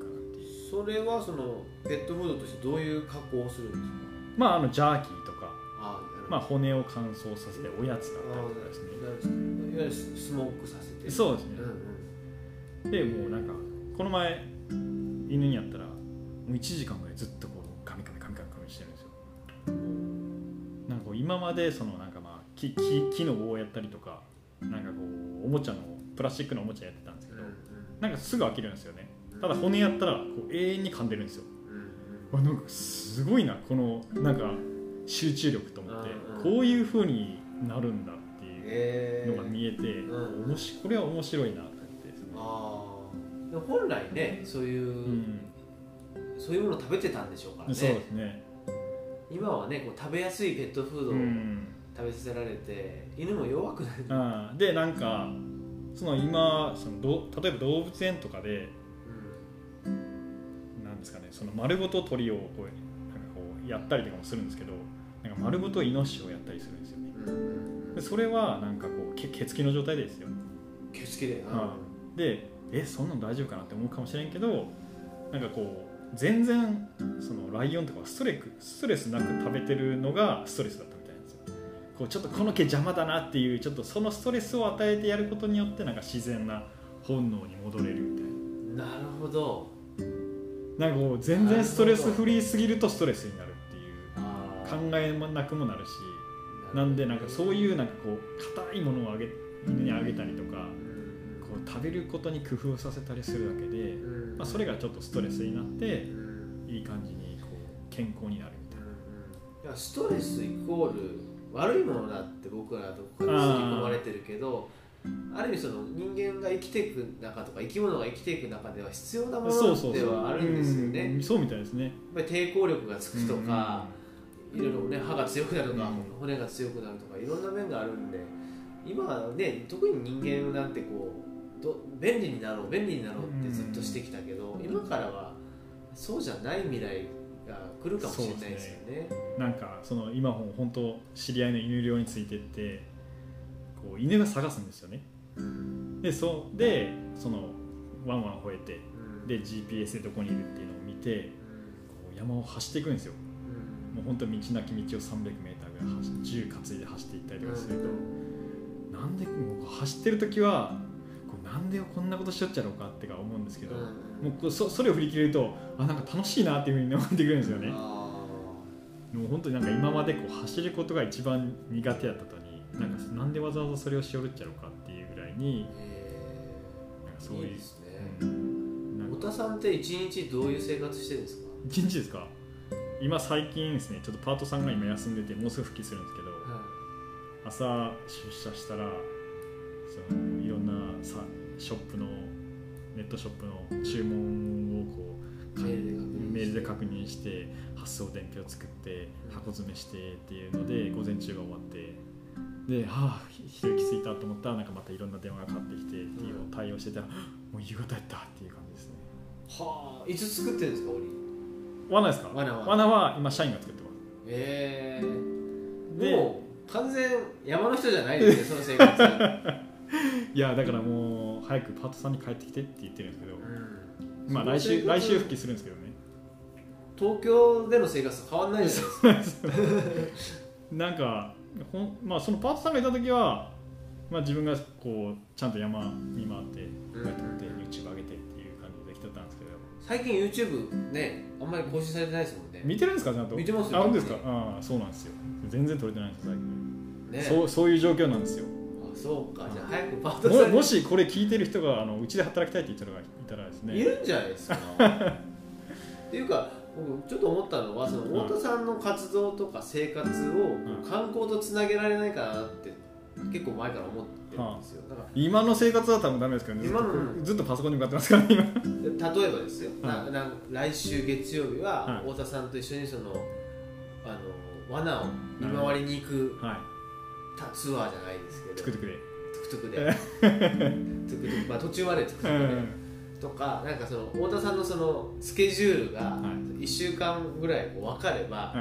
それはそのペットフードとしてどういう加工をするんですか？まああのジャーキーとか、あまあ、骨を乾燥させておやつだったりとかですね。いわゆるスモークさせて。そうですね。うんうん。でもうなんかこの前犬にやったらもう1時間ぐらいずっとこうカミカミカミカミカミしてるんですよ。なんかこう今までそのなんかまあ木木木の棒をやったりとかなんかこうおもちゃのプラスチックのおもちゃやってたんですけど、うんうん。なんかすぐ飽きるんですよねただ骨やったらこう永遠に噛んでるんですよ。うんなんかすごいなこのなんか集中力と思ってうんうんこういう風になるんだっていうえー。のが見えて、うんおもしこれは面白いなと思って本来ねそういう、うん。そういうものを食べてたんでしょうからね。そうですね。今はねこう食べやすいペットフードをうん。食べさせられて、犬も弱くなる、あーでなんかその今そのど例えば動物園とかでですかねその丸ごと鳥をこうなんかこうやったりとかもするんですけどなんか丸ごとイノシシをやったりするんですよね。でそれはなんかこうけ毛付きの状態でですよ。毛付きで、はでえそんなの大丈夫かなって思うかもしれんけどなんかこう全然そのライオンとかはストレクストレスなく食べてるのがストレスだったみたいなんですよ。こうちょっとこの毛邪魔だなっていうちょっとそのストレスを与えてやることによってなんか自然な本能に戻れるみたいなるほどななんかこう全然ストレスフリーすぎるとストレスになるっていうあ考えもなくもなるしなんでなんかそういうなんかこう硬いものをあげ犬にあげたりとかうんこう食べることに工夫させたりするだけで、うん。まあ、それがちょっとストレスになってうん。いい感じにこう健康になるみたいいやストレスイコール悪いものだって僕らはどこかに刷り込まれてるけどある意味その人間が生きていく中とか生き物が生きていく中では必要なものではあるんですよね。うんそうみたいですね。やっぱり抵抗力がつくとか、いろいろね歯が強くなるとか、うん。骨が強くなるとかいろんな面があるんで今はね特に人間なんてこうど便利になろう便利になろうってずっとしてきたけど、今からはそうじゃない未来が来るかもしれないですよね。なんかその今も本当知り合いの犬猟についてってこう犬が探すんですよね。でそうでそのワンワン吠えてうん。で GPS でどこにいるっていうのを見てこう山を走っていくんですよ。うん。もう本当道なき道を 300m ぐらい走銃担いで走っていったりとかすると、なんでもう走ってる時はこうなんでこんなことしよっちゃろうかってか思うんですけど、うん。もうそそれを振り切れるとあなんか楽しいなっていうふうに思ってくるんですよね。あもう本当になんか今までこう走ることが一番苦手だったのになんかなんでわざわざそれをしよるっちゃろうかっていうぐらいになんかそういうーいいですね。うん。なんか太田さんって一日どういう生活してるんですか？一日ですか？今最近ですねちょっとパートさんが今休んでてもうすぐ復帰するんですけど朝出社したらそのいろんなさショップのネットショップの注文をこうかメールで確認して。メールで確認して発送伝票作って箱詰めしてっていうので午前中が終わってではあひ昼気づいたと思ったらなんかまたいろんな電話がかかってきてっていうのを対応してたら、もう夕方やったっていう感じですね。はあ、いつ作ってるんですか、檻。罠ですか？罠は。罠は今社員が作ってます。ええでもう完全山の人じゃないですね、その生活。いやだからもう早くパートさんに帰ってきてって言ってるんですけど、うん。まあ来週来週復帰するんですけどね。東京での生活と変わんないじゃないですか。なんかほん、まあ、そのパートさんがいた時は、まあ、自分がこうちゃんと山見回ってこうやって YouTube 上げてっていう感じで来てたんですけど。最近 YouTube ね、あんまり更新されてないですもんね。見てるんですかちゃんと？見てますよ。あ本当ですか？ああそうなんですよ。全然撮れてないんですよ最近、ね。そうそういう状況なんですよ。あそうか、じゃあ早くパートさんもしこれ聞いてる人があのうちで働きたいって言ったらいたらですね。いるんじゃないですか。っていうか、僕ちょっと思ったのは、その太田さんの活動とか生活をん。観光とつなげられないかなって、結構前から思ってるんですよ。だから今の生活は多分ダメですけどねずっと今のずっとパソコンに向かってますからね今。で例えばですよ、なはな来週月曜日ははい。太田さんと一緒にそのあの罠を見回りに行くはい。たツアーじゃないですけど。トゥクトゥクで。トゥクトゥクで。トゥクトゥクまあ途中までトゥクトゥクで、うんとかなんかその太田さんのそのスケジュールがはい。1週間ぐらいこう分かれば、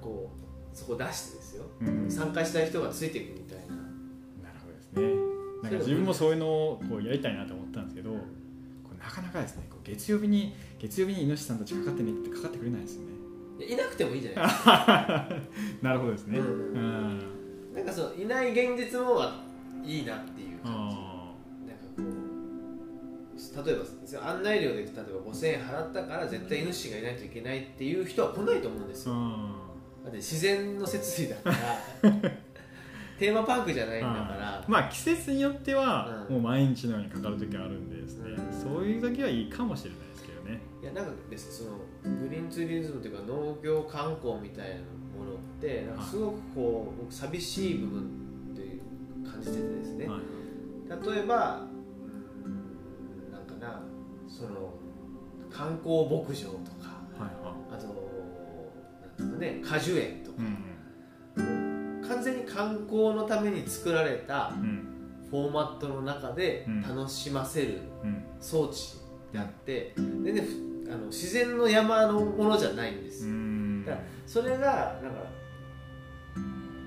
うこうそこ出してですよ。んうん。参加したい人がついていくみたいななるほどですね。なんか自分もそういうのをこうやりたいなと思ったんですけどこれなかなかですねこう月曜日に月曜日にイノシシさんたちかかってねってかかってくれないですよね。いなくてもいいじゃないですか。なるほどですね。うん。うん。なんかそのいない現実もいいなっていう感じ例えば案内料で例えば5000円払ったから絶対 NC がいないといけないっていう人は来ないと思うんですーよ。うん。だって自然の設備だから。テーマパークじゃないんだから。まあ季節によってはうん。もう毎日のようにかかる時はあるんでですね、うん。そういう時はいいかもしれないですけどね。いやなんかですそのグリーンツーリズムというか農業観光みたいなものってなんかすごくこう僕寂しい部分って感じててですね、はい。例えばその観光牧場とかあとなんですかね果樹園とか。完全に観光のために作られたうん。フォーマットの中でうん。楽しませるうん。装置であって全然ふあの自然の山のものじゃないんです、うん。だからそれがなんか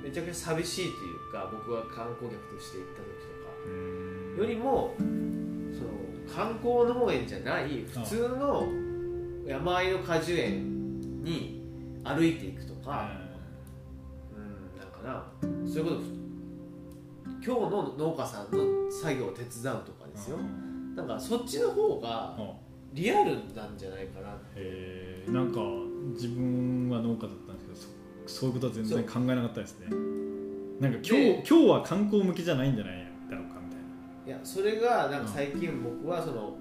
めちゃくちゃ寂しいというか僕が観光客として行った時とか。うん。よりも観光農園じゃない普通の山あいの果樹園に歩いていくとか、うん、なんかな。そういうこと。今日の農家さんの作業を手伝うとかですよ。なんかそっちの方があリアルなんじゃないかな。えー、なんか自分は農家だったんですけどそそういうことは全然考えなかったですね。なんか今日で今日は観光向きじゃないんじゃないいやそれがなんか最近僕はその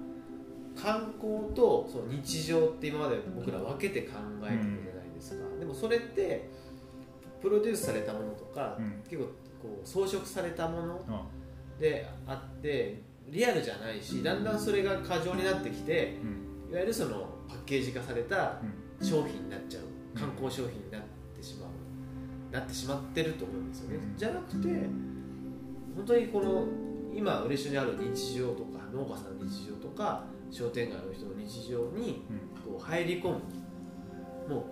観光とその日常って今まで僕ら分けて考えてたじゃないですか、でもそれってプロデュースされたものとか、うん。結構こう装飾されたものあであってリアルじゃないしだんだんそれが過剰になってきてうん。いわゆるそのパッケージ化されたうん。商品になっちゃう。観光商品になってしまう。なってしまってると思うんですよね、うん。じゃなくて本当にこの今嬉野にある日常とか農家さんの日常とか商店街の人の日常にこう入り込むも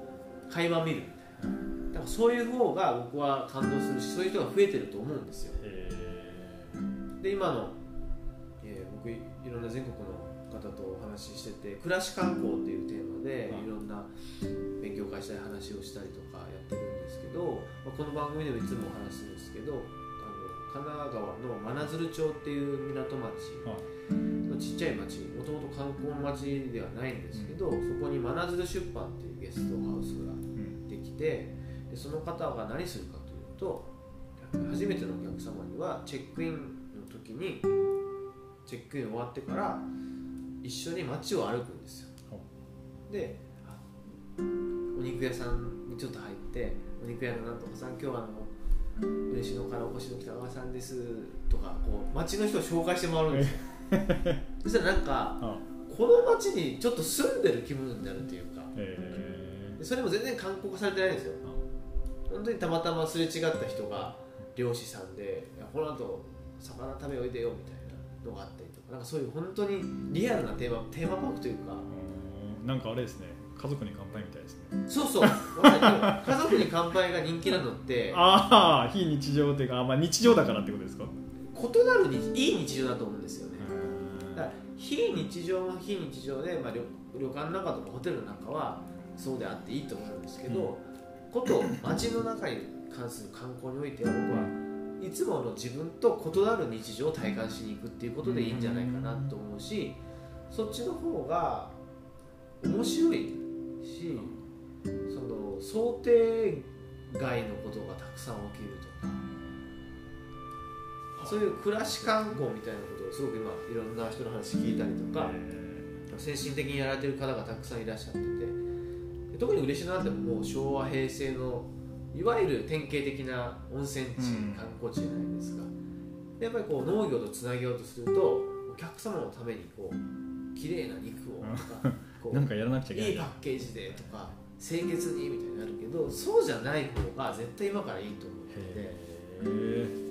う会話見るみたいな。だからそういう方が僕は感動するしそういう人が増えてると思うんですよ。えで今の、えー僕いいろんな全国の方とお話ししてて暮らし観光っていうテーマではい。いろんな勉強会したり話をしたりとかやってるんですけど、まあこの番組でもいつもお話しするんですけど神奈川の真鶴町っていう港町。はい。のちっちゃい町。もともと観光の町ではないんですけど、そこに真鶴出版っていうゲストハウスがうんできてでその方が何するかというと初めてのお客様にはチェックインの時にチェックイン終わってから一緒に街を歩くんですよ。ほであお肉屋さんにちょっと入って「お肉屋のなんとかさん今日はあの嬉野からお越しの北川さんです」とかこう街の人を紹介して回るんですよ。そしたらなんかあこの街にちょっと住んでる気分になるというか。えでそれも全然観光化されてないんですよ。本当にたまたますれ違った人が漁師さんで「いやこの後魚食べおいでよ」みたいなのがあったりとか。なんかそういう本当にリアルなテーマテーマパークというか。うんなんかあれですね家族に乾杯みたいですね。そうそう。家族に乾杯が人気なのってああ非日常っていうかあまあ日常だからってことですか？異なる日いい日常だと思うんですよね。うん。だから非日常の非日常で、まあ、旅旅館の中とかホテルの中はそうであっていいと思うんですけど、こと街の中に関する観光においては僕はいつもの自分と異なる日常を体感しに行くっていうことでいいんじゃないかなと思うしそっちの方が面白いしその想定外のことがたくさん起きるとか。そういう暮らし観光みたいなことをすごく今いろんな人の話聞いたりとか精神的にやられてる方がたくさんいらっしゃっててで特に嬉野なんてもう昭和平成のいわゆる典型的な温泉地、うん観光地じゃないですか。でやっぱりこう農業とつなげようとするとお客様のためにこう綺麗な肉をとか こうなんかやらなくちゃいけないいいパッケージでとか清潔にみたいになるけどそうじゃない方が絶対今からいいと思ってて。へえ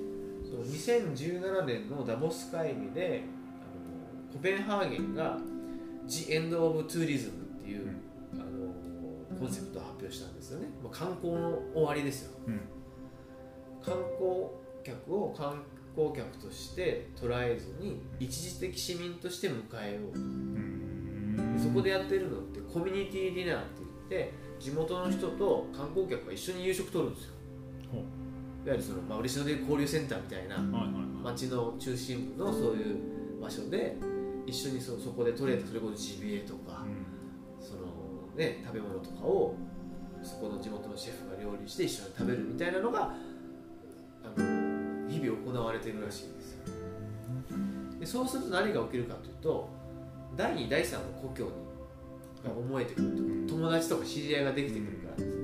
そう2017年のダボス会議であのコペンハーゲンが「The End of Tourism」っていう、あのコンセプトを発表したんですよね、まあ、観光の終わりですよ。うん。観光客を観光客として捉えずに一時的市民として迎えよう。うんでそこでやってるのってコミュニティディナーって言って地元の人と観光客が一緒に夕食取るんですよ。いわゆるその、まあ、嬉野で交流センターみたいな町の中心部のそういう場所で一緒にそそこで取れたそれこそジビエとか、そのね、食べ物とかをそこの地元のシェフが料理して一緒に食べるみたいなのがあの日々行われているらしいんですよ。でそうすると何が起きるかというと第2第3の故郷にが思えてくるとうん友達とか知り合いができてくるからですね。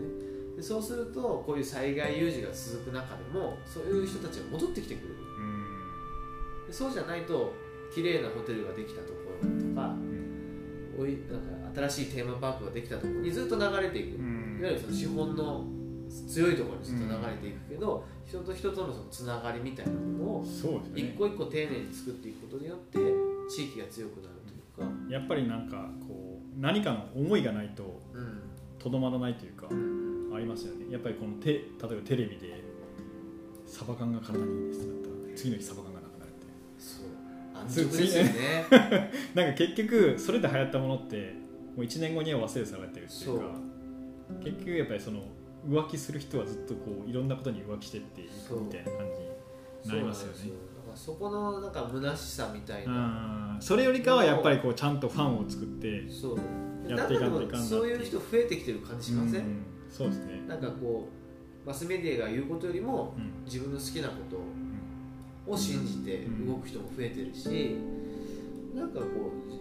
でそうするとこういう災害有事が続く中でもそういう人たちが戻ってきてくれる。うん。でそうじゃないと綺麗なホテルができたところとかおいなんか新しいテーマパークができたところにずっと流れていく、うん。いわゆるその資本の強いところにずっと流れていくけど、人と人とのそのつながりみたいなものを一個一個丁寧に作っていくことによって地域が強くなるやっぱりなんかこう何かの思いがないとうん。とどまらないというかうん。ありますよね。やっぱりこのテ例えばテレビでサバ缶が体にいいですってなったら次の日サバ缶がなくなるってそう。安直ですよね。なんか結局それで流行ったものってもう1年後には忘れ去られてるっていうか結局やっぱりその浮気する人はずっとこういろんなことに浮気してっていくみたいな感じになりますよねからそこのなんか虚しさみたいな、うん。それよりかはやっぱりこうちゃんとファンを作ってそう。やっていかんといかんそういう人増えてきてる感じしません、うん。そうですね。なんかこうマスメディアが言うことよりもうん。自分の好きなことを信じて動く人も増えてるし、なんかこ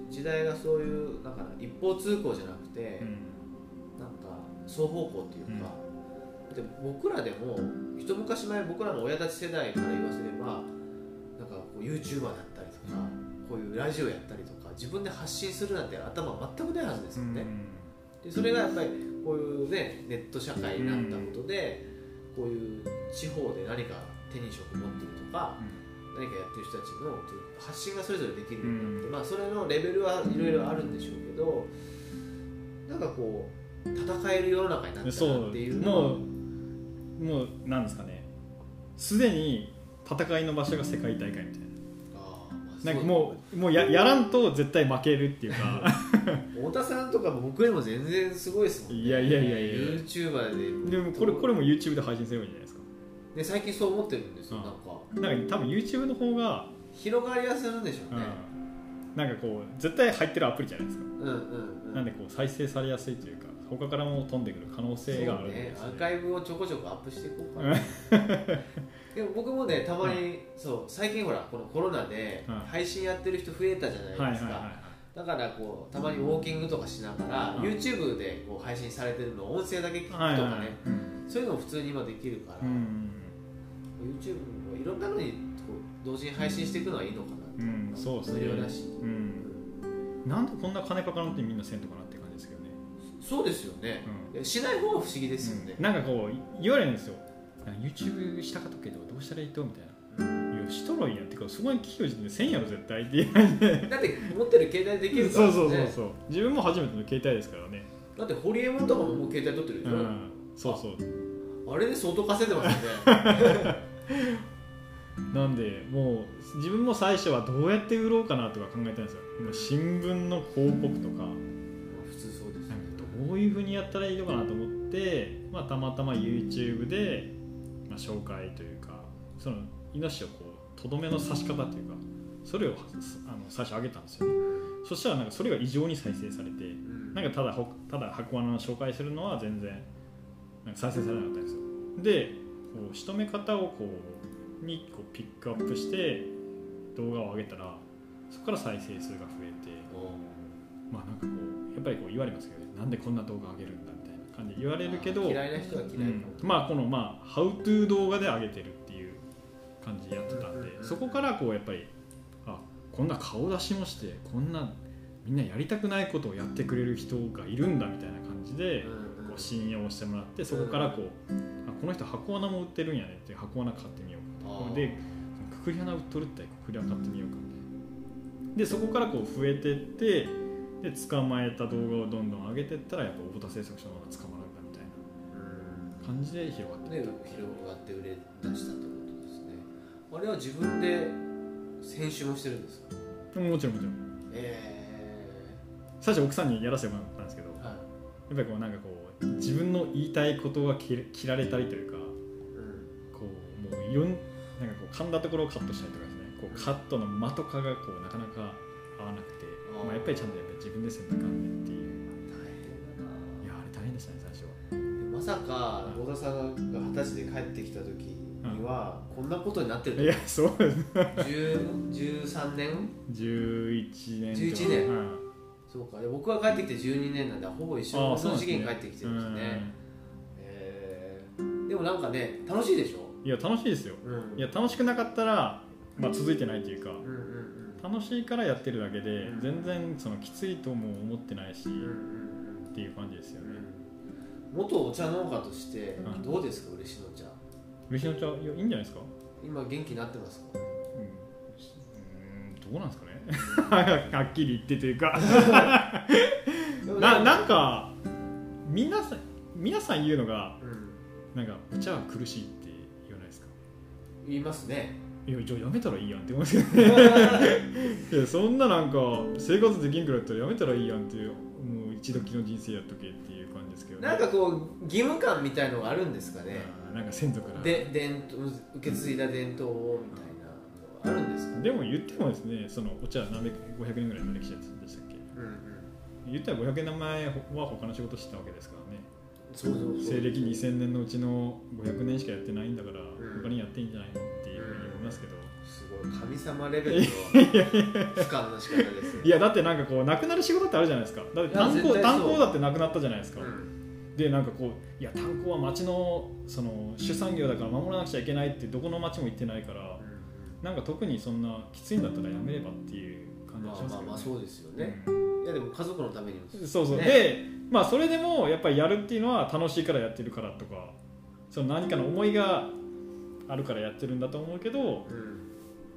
うじ時代がそういうなんかな一方通行じゃなくて、うん。なんか双方向っていうか、で僕らでも一昔前僕らの親たち世代から言わせればう YouTuber だったりとか、こういうラジオやったりとか自分で発信するなんて頭全くないはずですよね、でそれがやっぱりこういうねネット社会になったことで、こういう地方で何か手に職持ってるとか、何かやってる人たちの発信がそれぞれできるようになって、うん。まあ、それのレベルはいろいろあるんでしょうけどなんかこう戦える世の中になったそなうっていうもうもうなんですかね。すでに戦いの場所が世界大会みたいななんかもうもうややらんと絶対負けるっていうか。太田さんとかも僕よりも全然すごいですもんね。いやいやいやいや YouTuber で。でもこれこれも YouTube で配信すればいいんじゃないですか？で最近そう思ってるんですよ、うん。なんか。なんか多分 YouTube の方が、広がりはするんでしょうね、うん、なんかこう絶対入ってるアプリじゃないですか、うん、うんうん。なんでこう再生されやすいというか他からも飛んでくる可能性がある。んそうね。ですアーカイブをちょこちょこアップしていこうかな でも僕もねたまに、そう最近ほらこのコロナではい配信やってる人増えたじゃないですか、だからこうたまにウォーキングとかしながら、うん。YouTube でこう配信されてるのを音声だけ聞くとかね、そういうのも普通に今できるから、うん。YouTube もいろんなのにこう同時に配信していくのはいいのかなって、うん。そうですね。無料だし、うん。なんでこんな金かからんってみんなせんとかなって感じですけどね、そうですよね、ういやしない方が不思議ですよね、なんかこう言われるんですよなんか YouTube したかったけどどうしたらいいと？みたいな、いやしとろいやん。ってかそこに企業時点でせん。やろ絶対っていう感じでだって持ってる携帯できるからね。そうそうそうそう。自分も初めての携帯ですからね。だってホリエモンとかももう携帯取ってるでしょ、うん。そうそう。あれで相当稼いでますよね。なんでもう自分も最初はどうやって売ろうかなとか考えたんですよ。新聞の広告とか。普通そうですね。かどういうふうにやったらいいのかなと思って、まあ、たまたま YouTube で、まあ、紹介というかそのイノシシをこうとどめの刺し方というかそれをあの最初上げたんですよね。そしたらなんかそれが異常に再生されてうん。なんかただほただ箱罠の紹介するのは全然なんか再生されなかったんですよ。でこう仕留め方をこうにこうピックアップして動画を上げたらそこから再生数が増えてまあなんかこうやっぱりこう言われますけどね。なんでこんな動画上げるんだ感じで言われるけど嫌いな人は嫌いうん。まあこのまあ「How to 動画で上げてるっていう感じでやってたんでそこからこうやっぱりあこんな顔出しもしてこんなみんなやりたくないことをやってくれる人がいるんだみたいな感じでこう信用してもらってそこからこうあこの人箱穴も売ってるんやねって箱穴買ってみようかと。でくくり穴売っとるってくくり穴買ってみようかみたいな。でそこからこう増えてってで捕まえた動画をどんどん上げてったらやっぱ大田製作所の感じで広がってでいった広がって売れ出したということですね。あれは自分で編集もしてるんですか？もちろんもちろん。え最初奥さんにやらせてもらったんですけどえはい。やっぱりこうなんかこう自分の言いたいことが切れ切られたりというかうん。こうもういろんなんかこう噛んだところをカットしたりとかですね。こうカットの間とかがこうなかなか合わなくてあーまあ、やっぱりちゃんとやっぱり自分でせんなあかんねんっていうさかうん。太田さんが二十歳で帰ってきた時にはこんなことになってるといやそう。です10 13年11年。とか11年。はいそうか。で僕が帰ってきて12年なんでほぼ一緒あの時期に帰ってきてるんですね。えー。でもなんかね楽しいでしょ？うんいや楽しいですよ。うん。いや楽しくなかったら、まあ、続いてないというかうんうん。楽しいからやってるだけでうん。全然そのきついとも思ってないし、うんうんうん。っていう感じですよね元お茶農家としてうん。どうですか嬉野茶。嬉野茶いやいいんじゃないですか？今元気になってますか？うん。うんどうなんですかね？はっきり言ってというか。ななんか皆さん皆さん言うのがうん。なんかお茶は苦しいって言わないですか？言いますね。いやじゃあやめたらいいやんって思いますけどね。いやそんななんか生活できんくらいだったらやめたらいいやんっていうもう一度きの人生やっとけっていうですけど、ね、なんかこう義務感みたいのがあるんですかね。なんか先祖から。で伝統受け継いだ伝統をみたいなのがあるんですか？でも言ってもですねそのお茶何百500年ぐらいの歴史でしたっけ？うんうん。言ったら500年前は他の仕事してたわけですからね。そうそうそう西暦2000年のうちの500年しかやってないんだから、ん。他にやっていいんじゃないのっていうふうに思いますけど、神様レベルのの仕方ですよ いやだってなんかこうなくなる仕事ってあるじゃないですか。だって炭鉱炭鉱だってなくなったじゃないですか、うん。でなんかこういや炭鉱は町のその主産業だから守らなくちゃいけないってどこの町も言ってないからなんか特にそんなきついんだったらやめればっていう感じまあがしますけど、ねまあまあそうですよね、うん。いやでも家族のためにもそうそう、ねでまあそれでもやっぱりやるっていうのは楽しいからやってるからとかその何かの思いがあるからやってるんだと思うけどうん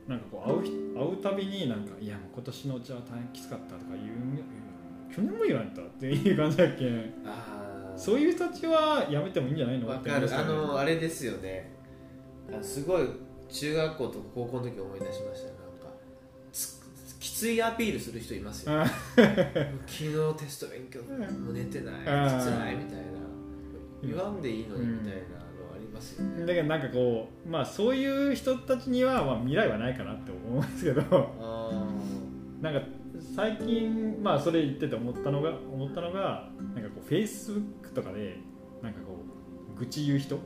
なんかこう会う人会うたびになんかいやもう今年のうちは大変きつかったとか言う去年も言われたっていう感じだっけん。ああそういう人たちはやめてもいいんじゃないのわかる。あのあれですよね。あのすごい中学校とか高校の時思い出しましたよ。なんかつきついアピールする人いますよ。あ昨日テスト勉強もう寝てない。あ ー辛いみたいな。言わんでいいのにみたいなますよね、だけどなんかこうまあそういう人たちにはまあ未来はないかなって思うんですけどあなんか最近まあそれ言ってて思ったのが思ったのがなんかこうフェイスブックとかでなんかこう愚痴言う人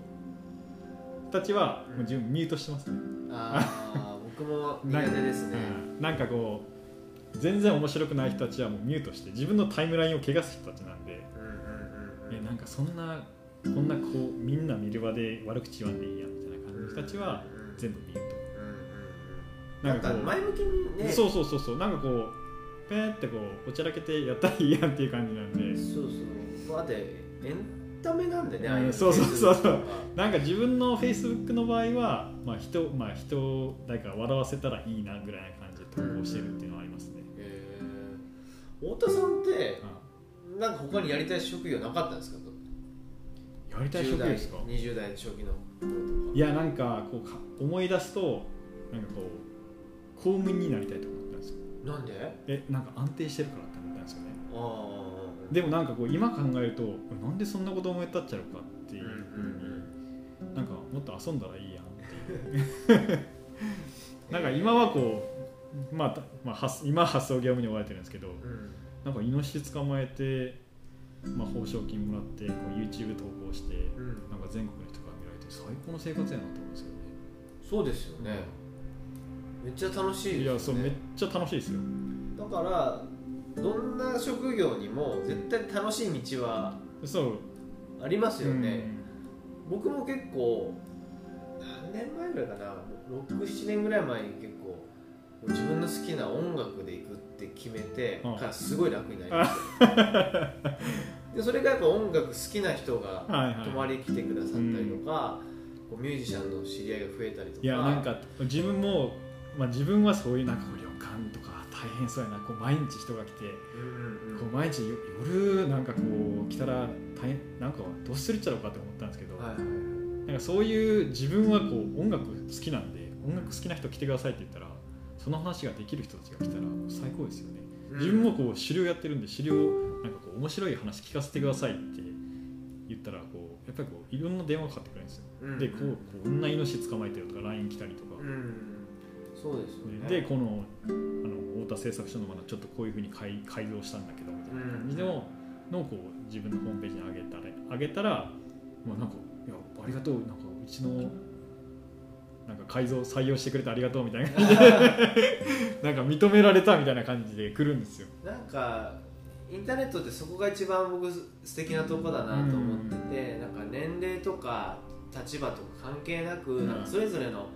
たちはもう自分ミュートしてますね、ーあー僕も苦手ですね。う んなんかこう全然面白くない人たちはもうミュートして自分のタイムラインを汚す人たちなんで、うんうんうんうん。えなんかそんなこんなこうみんな見る場で悪口言わんでいいやみたいな感じの人たちは全部ミュートうんうんうん。なんんか前向きにねそうそうそうそう。なんかこうペーってこうおちゃらけてやったらいいやんっていう感じなんで。そうそう。だってエンタメなんでね、うそうそうそうそう。なんか自分のフェイスブックの場合は、まあ人まあ、人を誰か笑わせたらいいなぐらいな感じで投稿してるっていうのはありますね、へー。太田さんってあなんか他にやりたい職業なかったんですか？やりたい職業ですか？10代20代初期の。いやなんかこうか思い出すとなんかこう公務員になりたいと思ったんですよ。なんで？えなんか安定してるからって思ったんですよね。ああでもなんかこう今考えるとなんでそんなこと思い立っちゃうかっていううんふうになんかもっと遊んだらいいやんっていう。なんか今はこう、まあ、たまあ、発今は発送業務に追われてるんですけどうん。なんかイノシシ捕まえて、まあ、報奨金もらってこう YouTube 投稿してうん。なんか全国の人から見られて最高の生活やなと思うんですよね。そうですよね。めっちゃ楽しいですよね。いやそうめっちゃ楽しいですよ。だからどんな職業にも絶対楽しい道はそう。ありますようん。ね、僕も結構何年前ぐらいかな67年ぐらい前に結構自分の好きな音楽で行くって決めてうん。からすごい楽になりました。よ でそれがやっぱ音楽好きな人がはいはい。泊まり来てくださったりとか、こうミュージシャンの知り合いが増えたりとか。いやなんか自分も、まあ、自分はそういうなんか旅館とか大変そうやなこう毎日人が来てうんうんこう毎日よ夜なんかこう来たら大変なんかどうするっちゃろうかって思ったんですけど、はいはい。なんかそういう自分はこう音楽好きなんで音楽好きな人来てくださいって言ったらその話ができる人たちが来たら最高ですよね、自分もこう狩猟やってるんで狩猟なんかこう面白い話聞かせてくださいって言ったらこうやっぱりこういろんな電話かかってくるんですよ、うん。でこうこう女イノシシ捕まえてよとか LINE 来たりとか、うん。そうですよね。でこのあの太田製作所のまだちょっとこういうふうに改改造したんだけどみたいな。感じの,、こう自分のホームページに上げたら上げたらもうなんかいやありがとうなんかうちのなんか改造採用してくれてありがとうみたいな。なんか認められたみたいな感じで来るんですよ。なんかインターネットってそこが一番僕素敵なとこだなと思ってて、なんか年齢とか立場とか関係なく、うん。なんかそれぞれの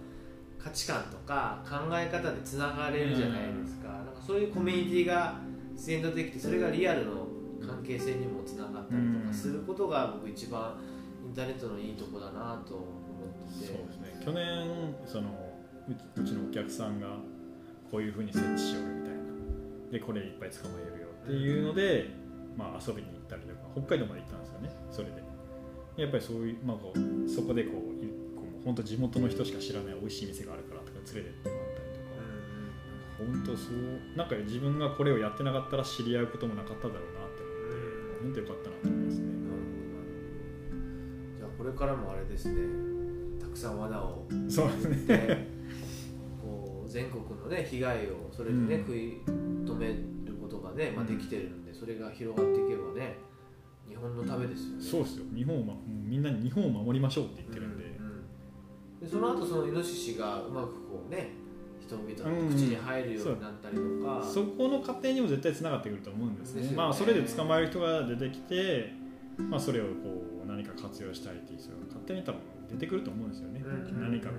価値観とか考え方でつながれるじゃないですか,、なんかそういうコミュニティが自然とできてそれがリアルの関係性にもつながったりとかすることが僕一番インターネットのいいとこだなと思ってて。そうですね。去年そのうちのお客さんがこういうふうに設置しようよみたいな。でこれいっぱい捕まえるよっていうので、まあ、遊びに行ったりとか北海道まで行ったんですよね。それで。やっぱりそういう、まあ、こうそこでこういこう本当地元の人しか知らない美味しい店があるからとか連れてってもらったりとか。本当そうなんか自分がこれをやってなかったら知り合うこともなかっただろうなって思って本当よかったなと思いますね。じゃあこれからもあれですね。たくさん罠をそうですね。でこう全国のね被害をそれでね、うん。食い止めることがね、まあ、できてるんでそれが広がっていけばね日本のためですよね。そうですよ。日本を、ま、みんなに日本を守りましょうって言ってるんで、うんうん。でその後そのイノシシがうまくこうね人々の口に入るようになったりとか、そこの過程にも絶対つながってくると思うんですね。ね。まあそれで捕まえる人が出てきてまあ、それをこう何か活用したいっていう人が勝手に多分出てくると思うんですよね、何かこ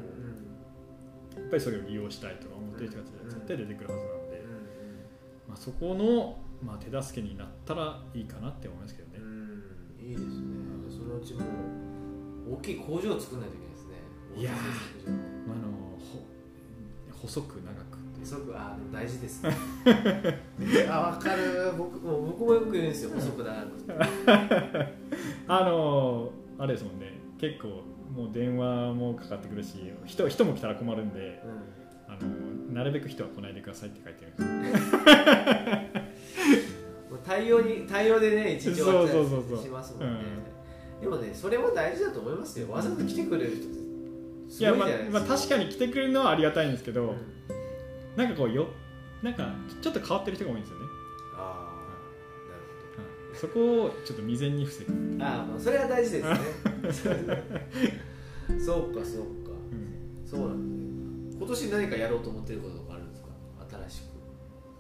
うやっぱりそれを利用したいとか思ってる人たちが絶対出てくるはずなんで、まあ、そこの、まあ、手助けになったらいいかなって思いますけどね、うん。いいですね。そのうちもう大きい工場を作んないといけないですね。いやあ、あのほ細く長く細くあ大事ですね。あ分かる。僕もう僕もよく言うんですよ。細く長く。あのあれですもんね。結構もう電話もかかってくるし人人も来たら困るんで。うんなるべく人は来ないでくださいって書いてる対応に対応でね一日終わったそうそうそうそうりしますもんねでもねそれも大事だと思いますよ。わざと来てくれる人ってすごいじゃないですか、まあ確かに来てくれるのはありがたいんですけど、うんなんかこうよなんかちょっと変わってる人が多いんですよね、ああそこをちょっと未然に防ぐ、ああまあそれは大事ですね。そうかそうか。うん。そうなんだ。ね今年何かやろうと思ってることとかあるんですか？新しく。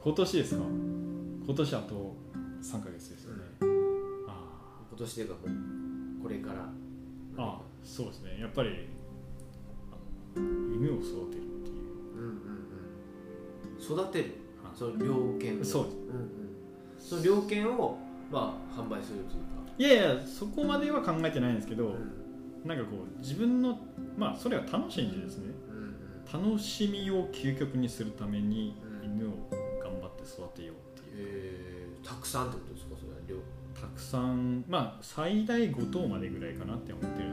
今年ですか？今年あと3ヶ月ですよね、あ今年というかこれから。ああそうですね。やっぱりあ犬を育てるっていう。うんうんうん。育てる？あその猟犬を。そうです。うんうん。その猟犬をまあ販売するというか。いやいやそこまでは考えてないんですけど、うん。なんかこう自分のまあそれは楽しいんでですね。うんうん楽しみを究極にするためにうん。犬を頑張って育てようっていう、えーたくさんってことですかそれは猟たくさんまあ最大5頭までぐらいかなって思ってるん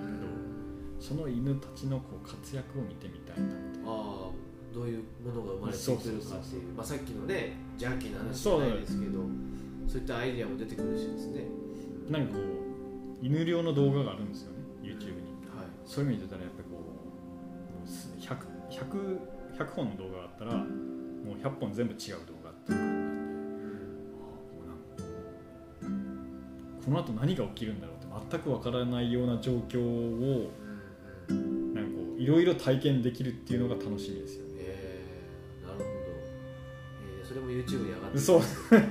ですけど、その犬たちのこう活躍を見てみたいなってああどういうものが生まれてくるかっていう。まあさっきのねジャーキーの話じゃないですけどそう。いったアイディアも出てくるしですね。なんかこう犬猟の動画があるんですよね YouTube に。はい。それ見てたらやっぱりこうもうす 100, 100, 100本の動画があったらもう100本全部違う動画っていう感じなんでああこの後何が起きるんだろうって全くわからないような状況をなんかいろいろ体験できるっていうのが楽しみですよね。えー、なるほど、えー、それも YouTube に上がってる。そう。そうか。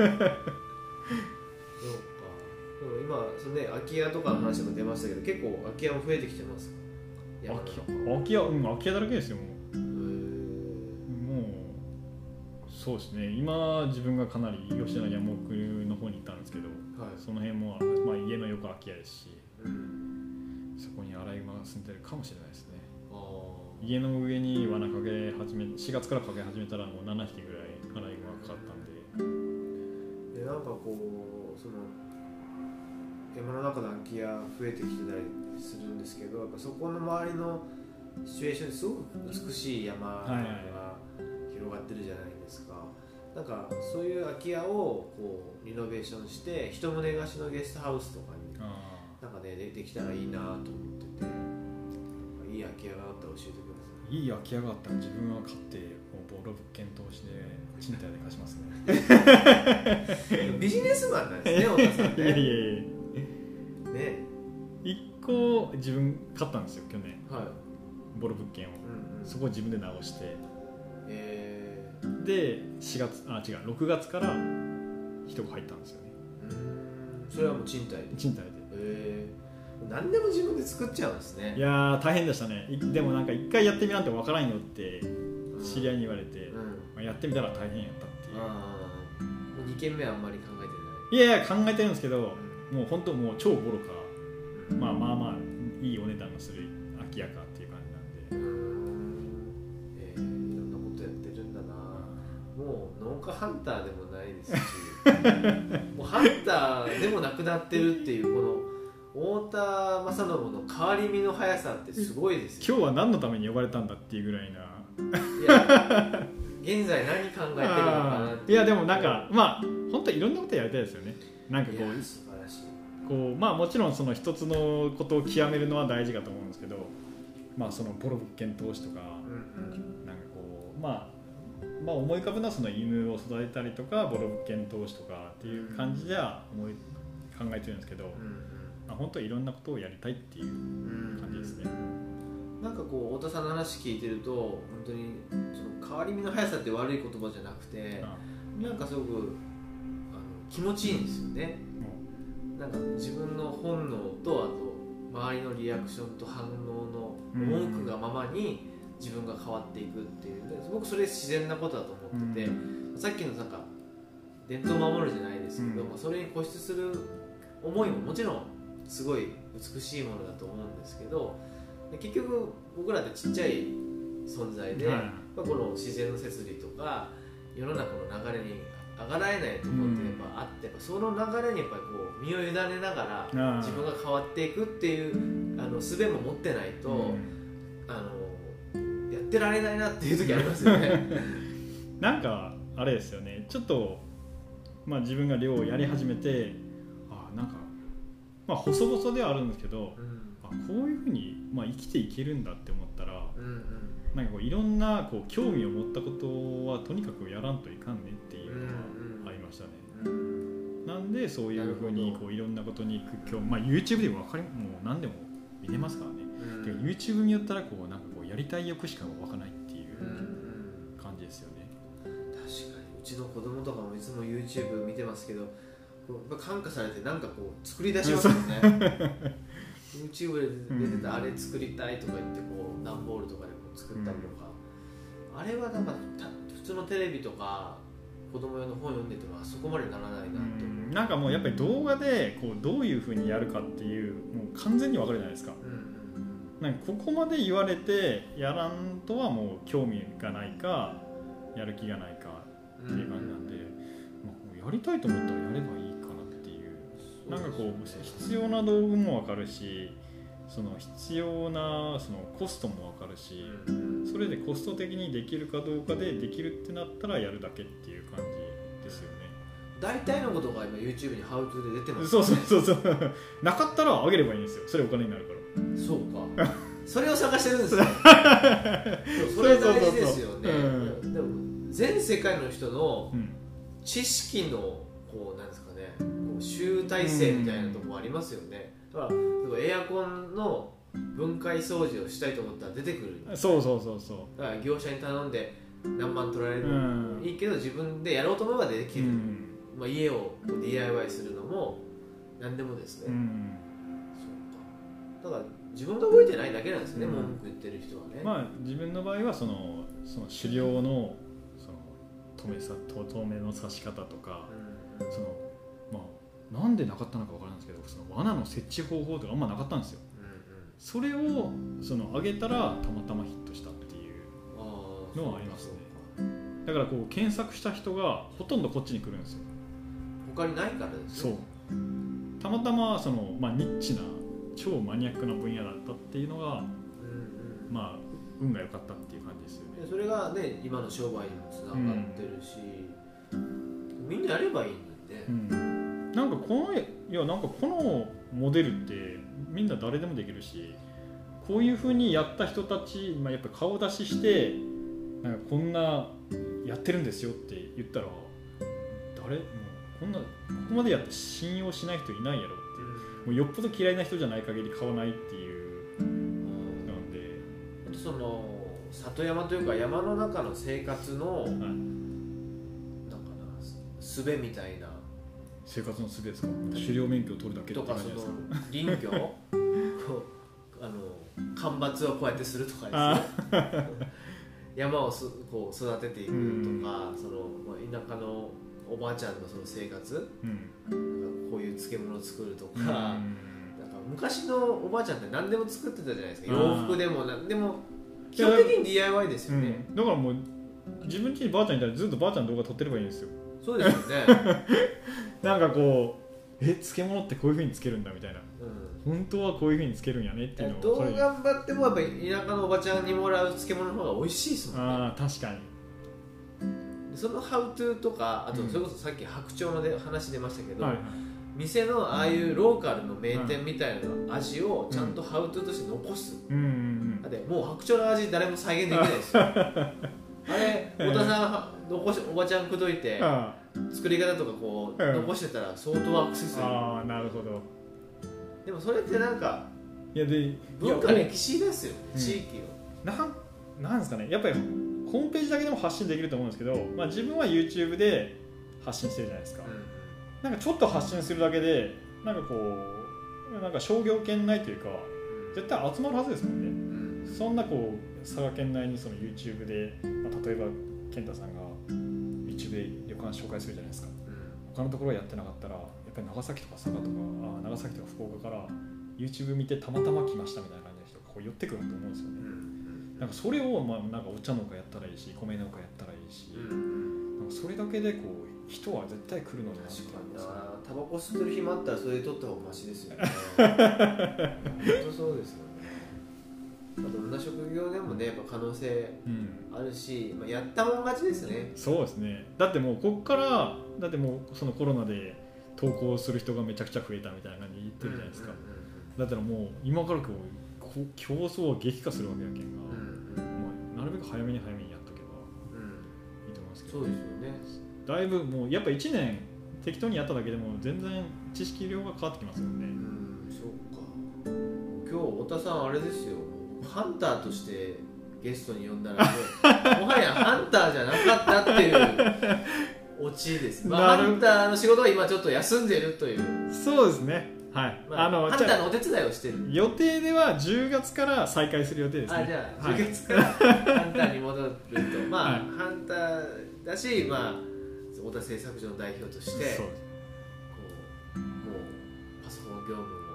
でも今そのね空き家とかの話も出ましたけど結構空き家も増えてきてます空き家うん空き家だらけですよもうそうですね。今自分がかなり吉田の山奥の方に行ったんですけどはい。その辺も、まあ、家の横空き家ですしうん。そこにアライグマが住んでるかもしれないですね。家の上に罠かけ始め4月からかけ始めたらもう7匹ぐらいアライグマがかかったんで。でなんかこうその山の中の空き家増えてきてたりするんですけどやっぱそこの周りのシチュエーションですごく美しい山はいはいが広がってるじゃないですか、なんかそういう空き家をこうリノベーションして一棟貸しのゲストハウスとかにあなんかねでできたらいいなと思ってて。いい空き家があったら教えてください。いい空き家があったら自分は買ってボロ物件投資で賃貸で貸しますね。ビジネスマンなんですね 太田さんいやいやねいや。ね。1個自分買ったんですよ去年。はい、ボロ物件を。うんうん、そこを自分で直して。えーで4月あ違う6月から人が入ったんですよね。それはもう賃貸で。賃貸で。えー、何でも自分で作っちゃうんですね。いやー大変でしたね。いでもなんか一回やってみなんてわからんよって知り合いに言われて、うん。まあ、やってみたら大変やったっていう。もう2軒目はあんまり考えてない。いやいや考えてるんですけどもう本当もう超ボロか、うん。まあまあまあいいお値段のする空き家かもう農家ハンターでもないですし もうハンターでもなくなってるっていうこの太田正信の変わり身の速さってすごいですよ今日は何のために呼ばれたんだっていうぐらいな。いや現在何考えてるのかなっていやでもなんかまあ本当いろんなことやりたいですよね。なんかこいうや素晴らしい。こうまあもちろんその一つのことを極めるのは大事かと思うんですけどまあそのボロ物件投資とかうんうん。なんかこうまあまあ思い浮かぶのはその犬を育てたりとかボロ物件投資とかっていう感じでは思い考えてるんですけど、うんまあ、本当いろんなことをやりたいっていううん感じですね。なんかこう太田さんの話聞いてると本当にその変わり身の速さって悪い言葉じゃなくてあなんかすごくあの気持ちいいんですよね。もなんか自分の本能とあと周りのリアクションと反応の文句がままに自分が変わっていくっていう。ですごくそれ自然なことだと思ってて、さっきのなんか伝統を守るじゃないですけど、うん。まあそれに固執する思いももちろんすごい美しいものだと思うんですけどで結局僕らってちっちゃい存在で、はこの自然の摂理とか世の中の流れに上がらえないところってやっぱあって、やっぱその流れにやっぱりこう身を委ねながらあ自分が変わっていくっていうあの術も持ってないと、うん。あのやってられないなっていう時ありますよね。なんかあれですよね。ちょっと、まあ、自分が漁をやり始めてあなんか、まあ、細々ではあるんですけどうん。あこういうふうに、まあ、生きていけるんだって思ったらうんうん。なんかこういろんなこう興味を持ったことはとにかくやらんといかんねっていうのがありましたね。うん。なんでそういうふうにこういろんなことに興味、まあ、YouTube でも分かりもう何でも見れますからね。うん。YouTube によったらこうなんかこうやりたい欲しか湧かないっていううんうん。感じですよね。確かに。うちの子供とかもいつも YouTube 見てますけどこうやっぱ感化されてなんかこう作り出しますよね。YouTube で出てたあれ作りたいとか言ってこう段ボールとかでこう作ったりとか、あれはなんかた普通のテレビとか子供用の本読んでてもあそこまでならないなと思う、なんかもうやっぱり動画でこうどういうふうにやるかっていうもう完全に分かるじゃないですか。うんうんなんかここまで言われてやらんとはもう興味がないかやる気がないかっていう感じなんで、まあ、やりたいと思ったらやればいいかなっていう。なんかこう必要な道具も分かるしその必要なそのコストも分かるしうん。それでコスト的にできるかどうかでできるってなったらやるだけっていう感じですよね。大体のことが今 YouTube に How to で出てますそうそうそうそう。なかったらあげればいいんですよ。それお金になるからそうか。それを探してるんですね それ大事ですよね。でも全世界の人のうん。知識のこうなんですかね。こう集大成みたいなところありますよね、だからエアコンの分解掃除をしたいと思ったら出てくる。そうそうそうそだから業者に頼んで何万取られる。うのいいけど自分でやろうと思えばできる、うん。まあ、家を DIY するのも何でもですね、うんそうかだ自分が覚えてないだけなんですよね、うん。文句言ってる人はね、まあ自分の場合はそのその狩猟のその止めさと止めの刺し方とかうん。そのまあなんでなかったのかわからないんですけどその罠の設置方法とかあんまなかったんですよ。うんうん。それをその上げたらたまたまヒットしたっていうのはありますね。だからこう検索した人がほとんどこっちに来るんですよ。他にないからですそう。よたまたまその、まあ、ニッチな超マニアックな分野だったっていうのがうんうん。まあ運が良かったっていう感じですよね。でそれがね今の商売にもつながってるし、みんなやればいいんだようね、ん。なんかこのいやなんかこのモデルってみんな誰でもできるしこういうふうにやった人たち、まあ、やっぱ顔出ししてなんかこんなやってるんですよって言ったら誰？もうこんなここまでやって信用しない人いないやろもうよっぽど嫌いな人じゃない限り買わないっていう。うんなんで、あとその里山というか山の中の生活の、はい。なんかなす術みたいな。生活の術ですか？狩猟免許を取るだけとかその林業？あの間伐をこうやってするとかあですね。山をすこう育てていくとか、そのまあ田舎のおばあちゃんのその生活うん。なんかこういう漬物を作るとか,、うん。なんか昔のおばあちゃんって何でも作ってたじゃないですか。洋服でも何でも基本的に DIY ですよね、うん。だからもう自分家にばあちゃんいたらずっとばあちゃんの動画撮ってればいいんですよ。そうですよね、なんかこうえ漬物ってこういうふうにつけるんだみたいな。うん。本当はこういうふうにつけるんやねっていうのどうをこれ頑張ってもやっぱり田舎のおばちゃんにもらう漬物の方が美味しいですもんね。ああ確かに。でそのハウトゥーとかあとうん。それこそさっき白鳥ので話出ましたけど、はいはい。店のああいうローカルの名店みたいな味をちゃんとハウトゥーとして残す、うんうんだってもう白鳥の味誰も再現できないですよ。あれ太田さんは残しおばちゃん口説いて作り方とかこううん残してたら相当アクセスあーなるほど。でもそれってなんかいやでい文化や歴史ですようん地域のなんなんですかね。やっぱりホームページだけでも発信できると思うんですけど、まあ、自分は YouTube で発信してるじゃないですか、なんかちょっと発信するだけでなんかこうなんか商業圏内というか絶対集まるはずですもんね。うん。そんなこう佐賀県内にその YouTube で、まあ、例えば健太さんが YouTube で旅館紹介するじゃないですか。うん。他のところやってなかったらやっぱり長崎とか佐賀とかあ長崎とか福岡から YouTube 見てたまたま来ましたみたいな感じの人がこう寄ってくると思うんですよね。うんなんかそれを、まあ、なんかお茶農家やったらいいし米農家やったらいいし、うん。なんかそれだけでこう人は絶対来るのにな確かになタバコ吸ってる暇あったらそれで取った方がマシですよね。本当そうですよね。まあどんな職業でもねやっぱ可能性うん。あるし、まあ、やったもん勝ちですね。そうですね。だってもうこっからだってもうそのコロナで投稿する人がめちゃくちゃ増えたみたいな感じで言ってるじゃないですか、だったらもう今からこうこ競争は激化するわけやけんが、べく早めに早めにやっとけばうん。いいと思いますけど。そうですよね。だいぶもうやっぱ1年適当にやっただけでも全然知識量が変わってきますよね、うんそうか。今日太田さんあれですよ。ハンターとしてゲストに呼んだらもう もはやハンターじゃなかったっていう。オチです、まあ、ハンターの仕事は今ちょっと休んでるという、そうですねはい、まあ、あのハンターのお手伝いをしてる。予定では10月から再開する予定ですね。あじゃあはい。10月からハンターに戻ると。まあ、はい。ハンターだしまあ太田製作所の代表としてそうこうもうパソコン業務も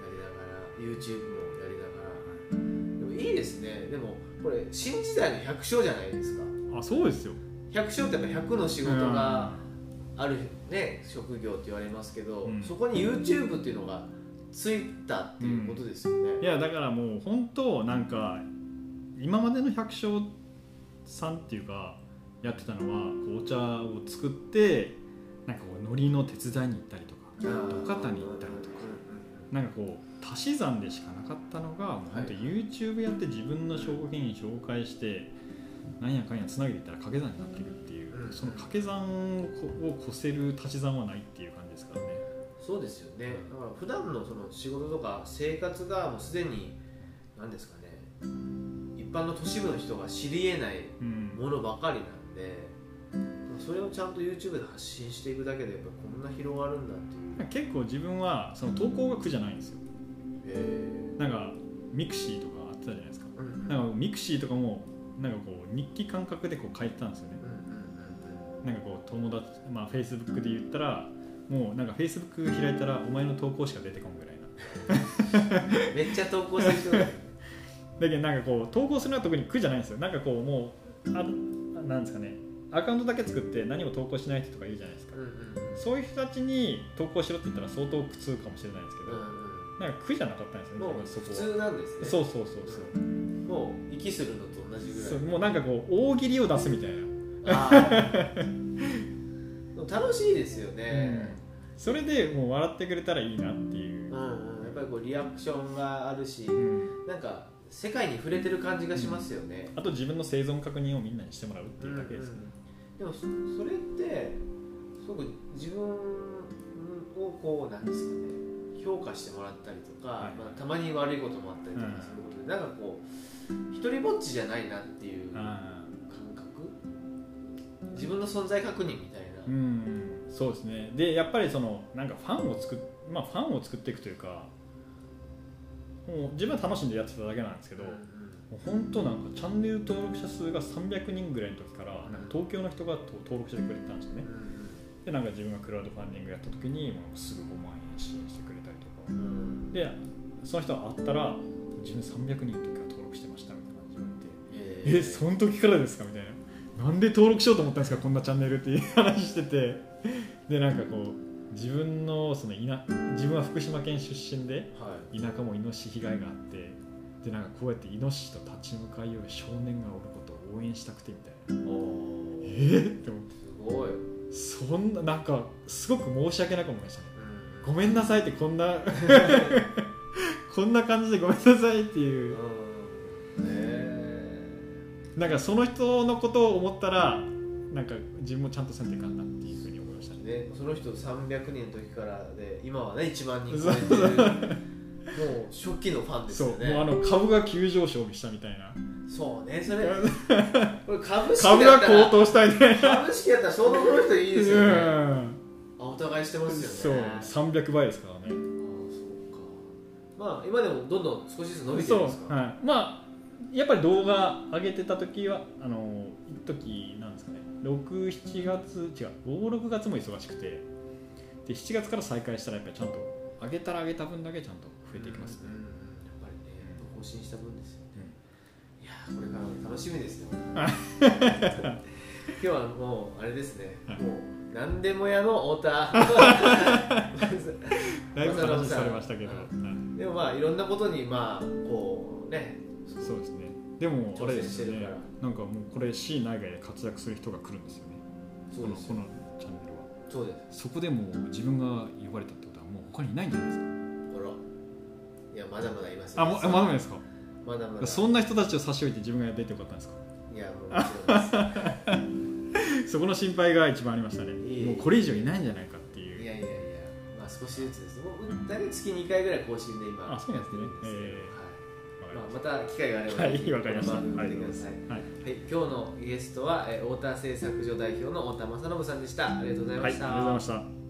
やりながら YouTube もやりながら。でもいいですね。でもこれ新時代の百姓じゃないですか。あそうですよ。百姓ってやっぱ100の仕事があるね職業って言われますけど、うん。そこに YouTube っていうのがついたっていうことですよね、いやだからもう本当なんか今までの百姓さんっていうかやってたのはお茶を作ってなんかこう海苔の手伝いに行ったりとか土方に行ったりとか。なんかこう足し算でしかなかったのがもう本当 YouTube やって自分の商品紹介してなんやかんやつなげていったら掛け算になってるっていう、うんその掛け算をこ越せる足し算はないっていう感じですからね。そうですよね。だから普段のその仕事とか生活がもうすでに何ですかね一般の都市部の人が知り得ないうんものばかりなんでそれをちゃんと YouTube で発信していくだけでやっぱこんな広がるんだっていう。結構自分はその投稿が苦じゃないんですよ。へなんか mixi とかあってたじゃないですか。えうんうん。なんか mixi とかもなんかこう日記感覚でこう書いてたんですよねなんかこう友達まあフェイスブックで言ったらもうなんかフェイスブック開いたらお前の投稿しか出てこんぐらいな。めっちゃ投稿してる人が だけどなんかこう投稿するのは特に苦じゃないんですよ。なんかこうもうあなんですかね。アカウントだけ作って何も投稿しない人とかいるじゃないですか。うんうんうん。そういう人たちに投稿しろって言ったら相当苦痛かもしれないですけど、うんなんか苦じゃなかったんですよね。もう普通なんですね。そこはそうそうそうそう。もう息するのと同じぐらい。そうもうなんかこう大喜利を出すみたいな、楽しいですよね、それでもう笑ってくれたらいいなっていう。うんうん、やっぱりこうリアクションがあるし、うん。なんか世界に触れてる感じがしますよね、あと自分の生存確認をみんなにしてもらうっていうだけですね、でもそそれってすごく自分をこうなんですかね。評価してもらったりとか、はい。まあ、たまに悪いこともあったりとかすることで、なんかこう一人ぼっちじゃないなっていう感あ覚自分の存在確認みたいな、ーうんそうですね。でやっぱりそのなんかファンを作っまあファンを作っていくというかもう自分は楽しんでやってただけなんですけど、うんもう本当なんかチャンネル登録者数が300人ぐらいの時からなんか東京の人がと登録してくれてたんですよね。でなんか自分がクラウドファンディングやった時にもうすぐ5万円支援してくれたりとか。うん。でその人が会ったら自分300人の時から登録してましたみたいな感じでええその時からですかみたいななんで登録しようと思ったんですかこんなチャンネルっていう話してて。でなんかこう自分のそのいな自分は福島県出身ではい。田舎もイノシシ被害があってでなんかこうやってイノシシと立ち向かいよう少年がおることを応援したくてみたいな。おえーー、って思って。すごい、そんななんかすごく申し訳なく思いましたね。うん。ごめんなさいってこんな こんな感じでごめんなさいっていう。うん。えなんかその人のことを思ったらなんか自分もちゃんとせんといかんなっていうふうに思いましたね。ーね、その人300人の時からで今はね1万人そう超えてる。もう初期のファンですそう。よねもうあの株が急上昇したみたいな。そうねそれ。これ株式株がだったら高騰したいな株式だったら相当この人いいですよね。うん。あお互いしてますそう。よね300倍ですからね。ああそうか。まあ今でもどんどん少しずつ伸びてるそんですか？う。はい。まあやっぱり動画上げてた時はあの一時なんですかね。67月違う56月も忙しくて。で7月から再開したらやっぱりちゃんと上げたら上げた分だけちゃんと増えていきますね。うん、やっぱりね更新した分ですよね、いやーこれからも楽しみですよ。今日はもうあれですね、はい。もう何でも屋の太田。だいぶ話されましたけど、でもまあいろんなことにまあこうねそうですね。でもあれですよね。なんかもうこれ C 内外で活躍する人が来るんですよね。そうです。このこのチャンネルは。そうです。そこでもう自分が呼ばれたってことはもう他にいないんじゃないですか？ほら。いやまだまだいますよ。あもうまだまだですか？まだまだ。そんな人たちを差し置いて自分が出てよかったんですか？いやもうそこの心配が一番ありましたね。もうこれ以上いないんじゃないかっていう。いやいやいや、まあ、少しずつです。もう大体月2回ぐらい更新で今あそうなんですねやってるんですけど、えはいまあ、また機会があれば、はいわかりましたはいはい、今日のゲストは、えー、太田製作所代表の太田正信さんでした。ありがとうございまはい、ありした。がとうございました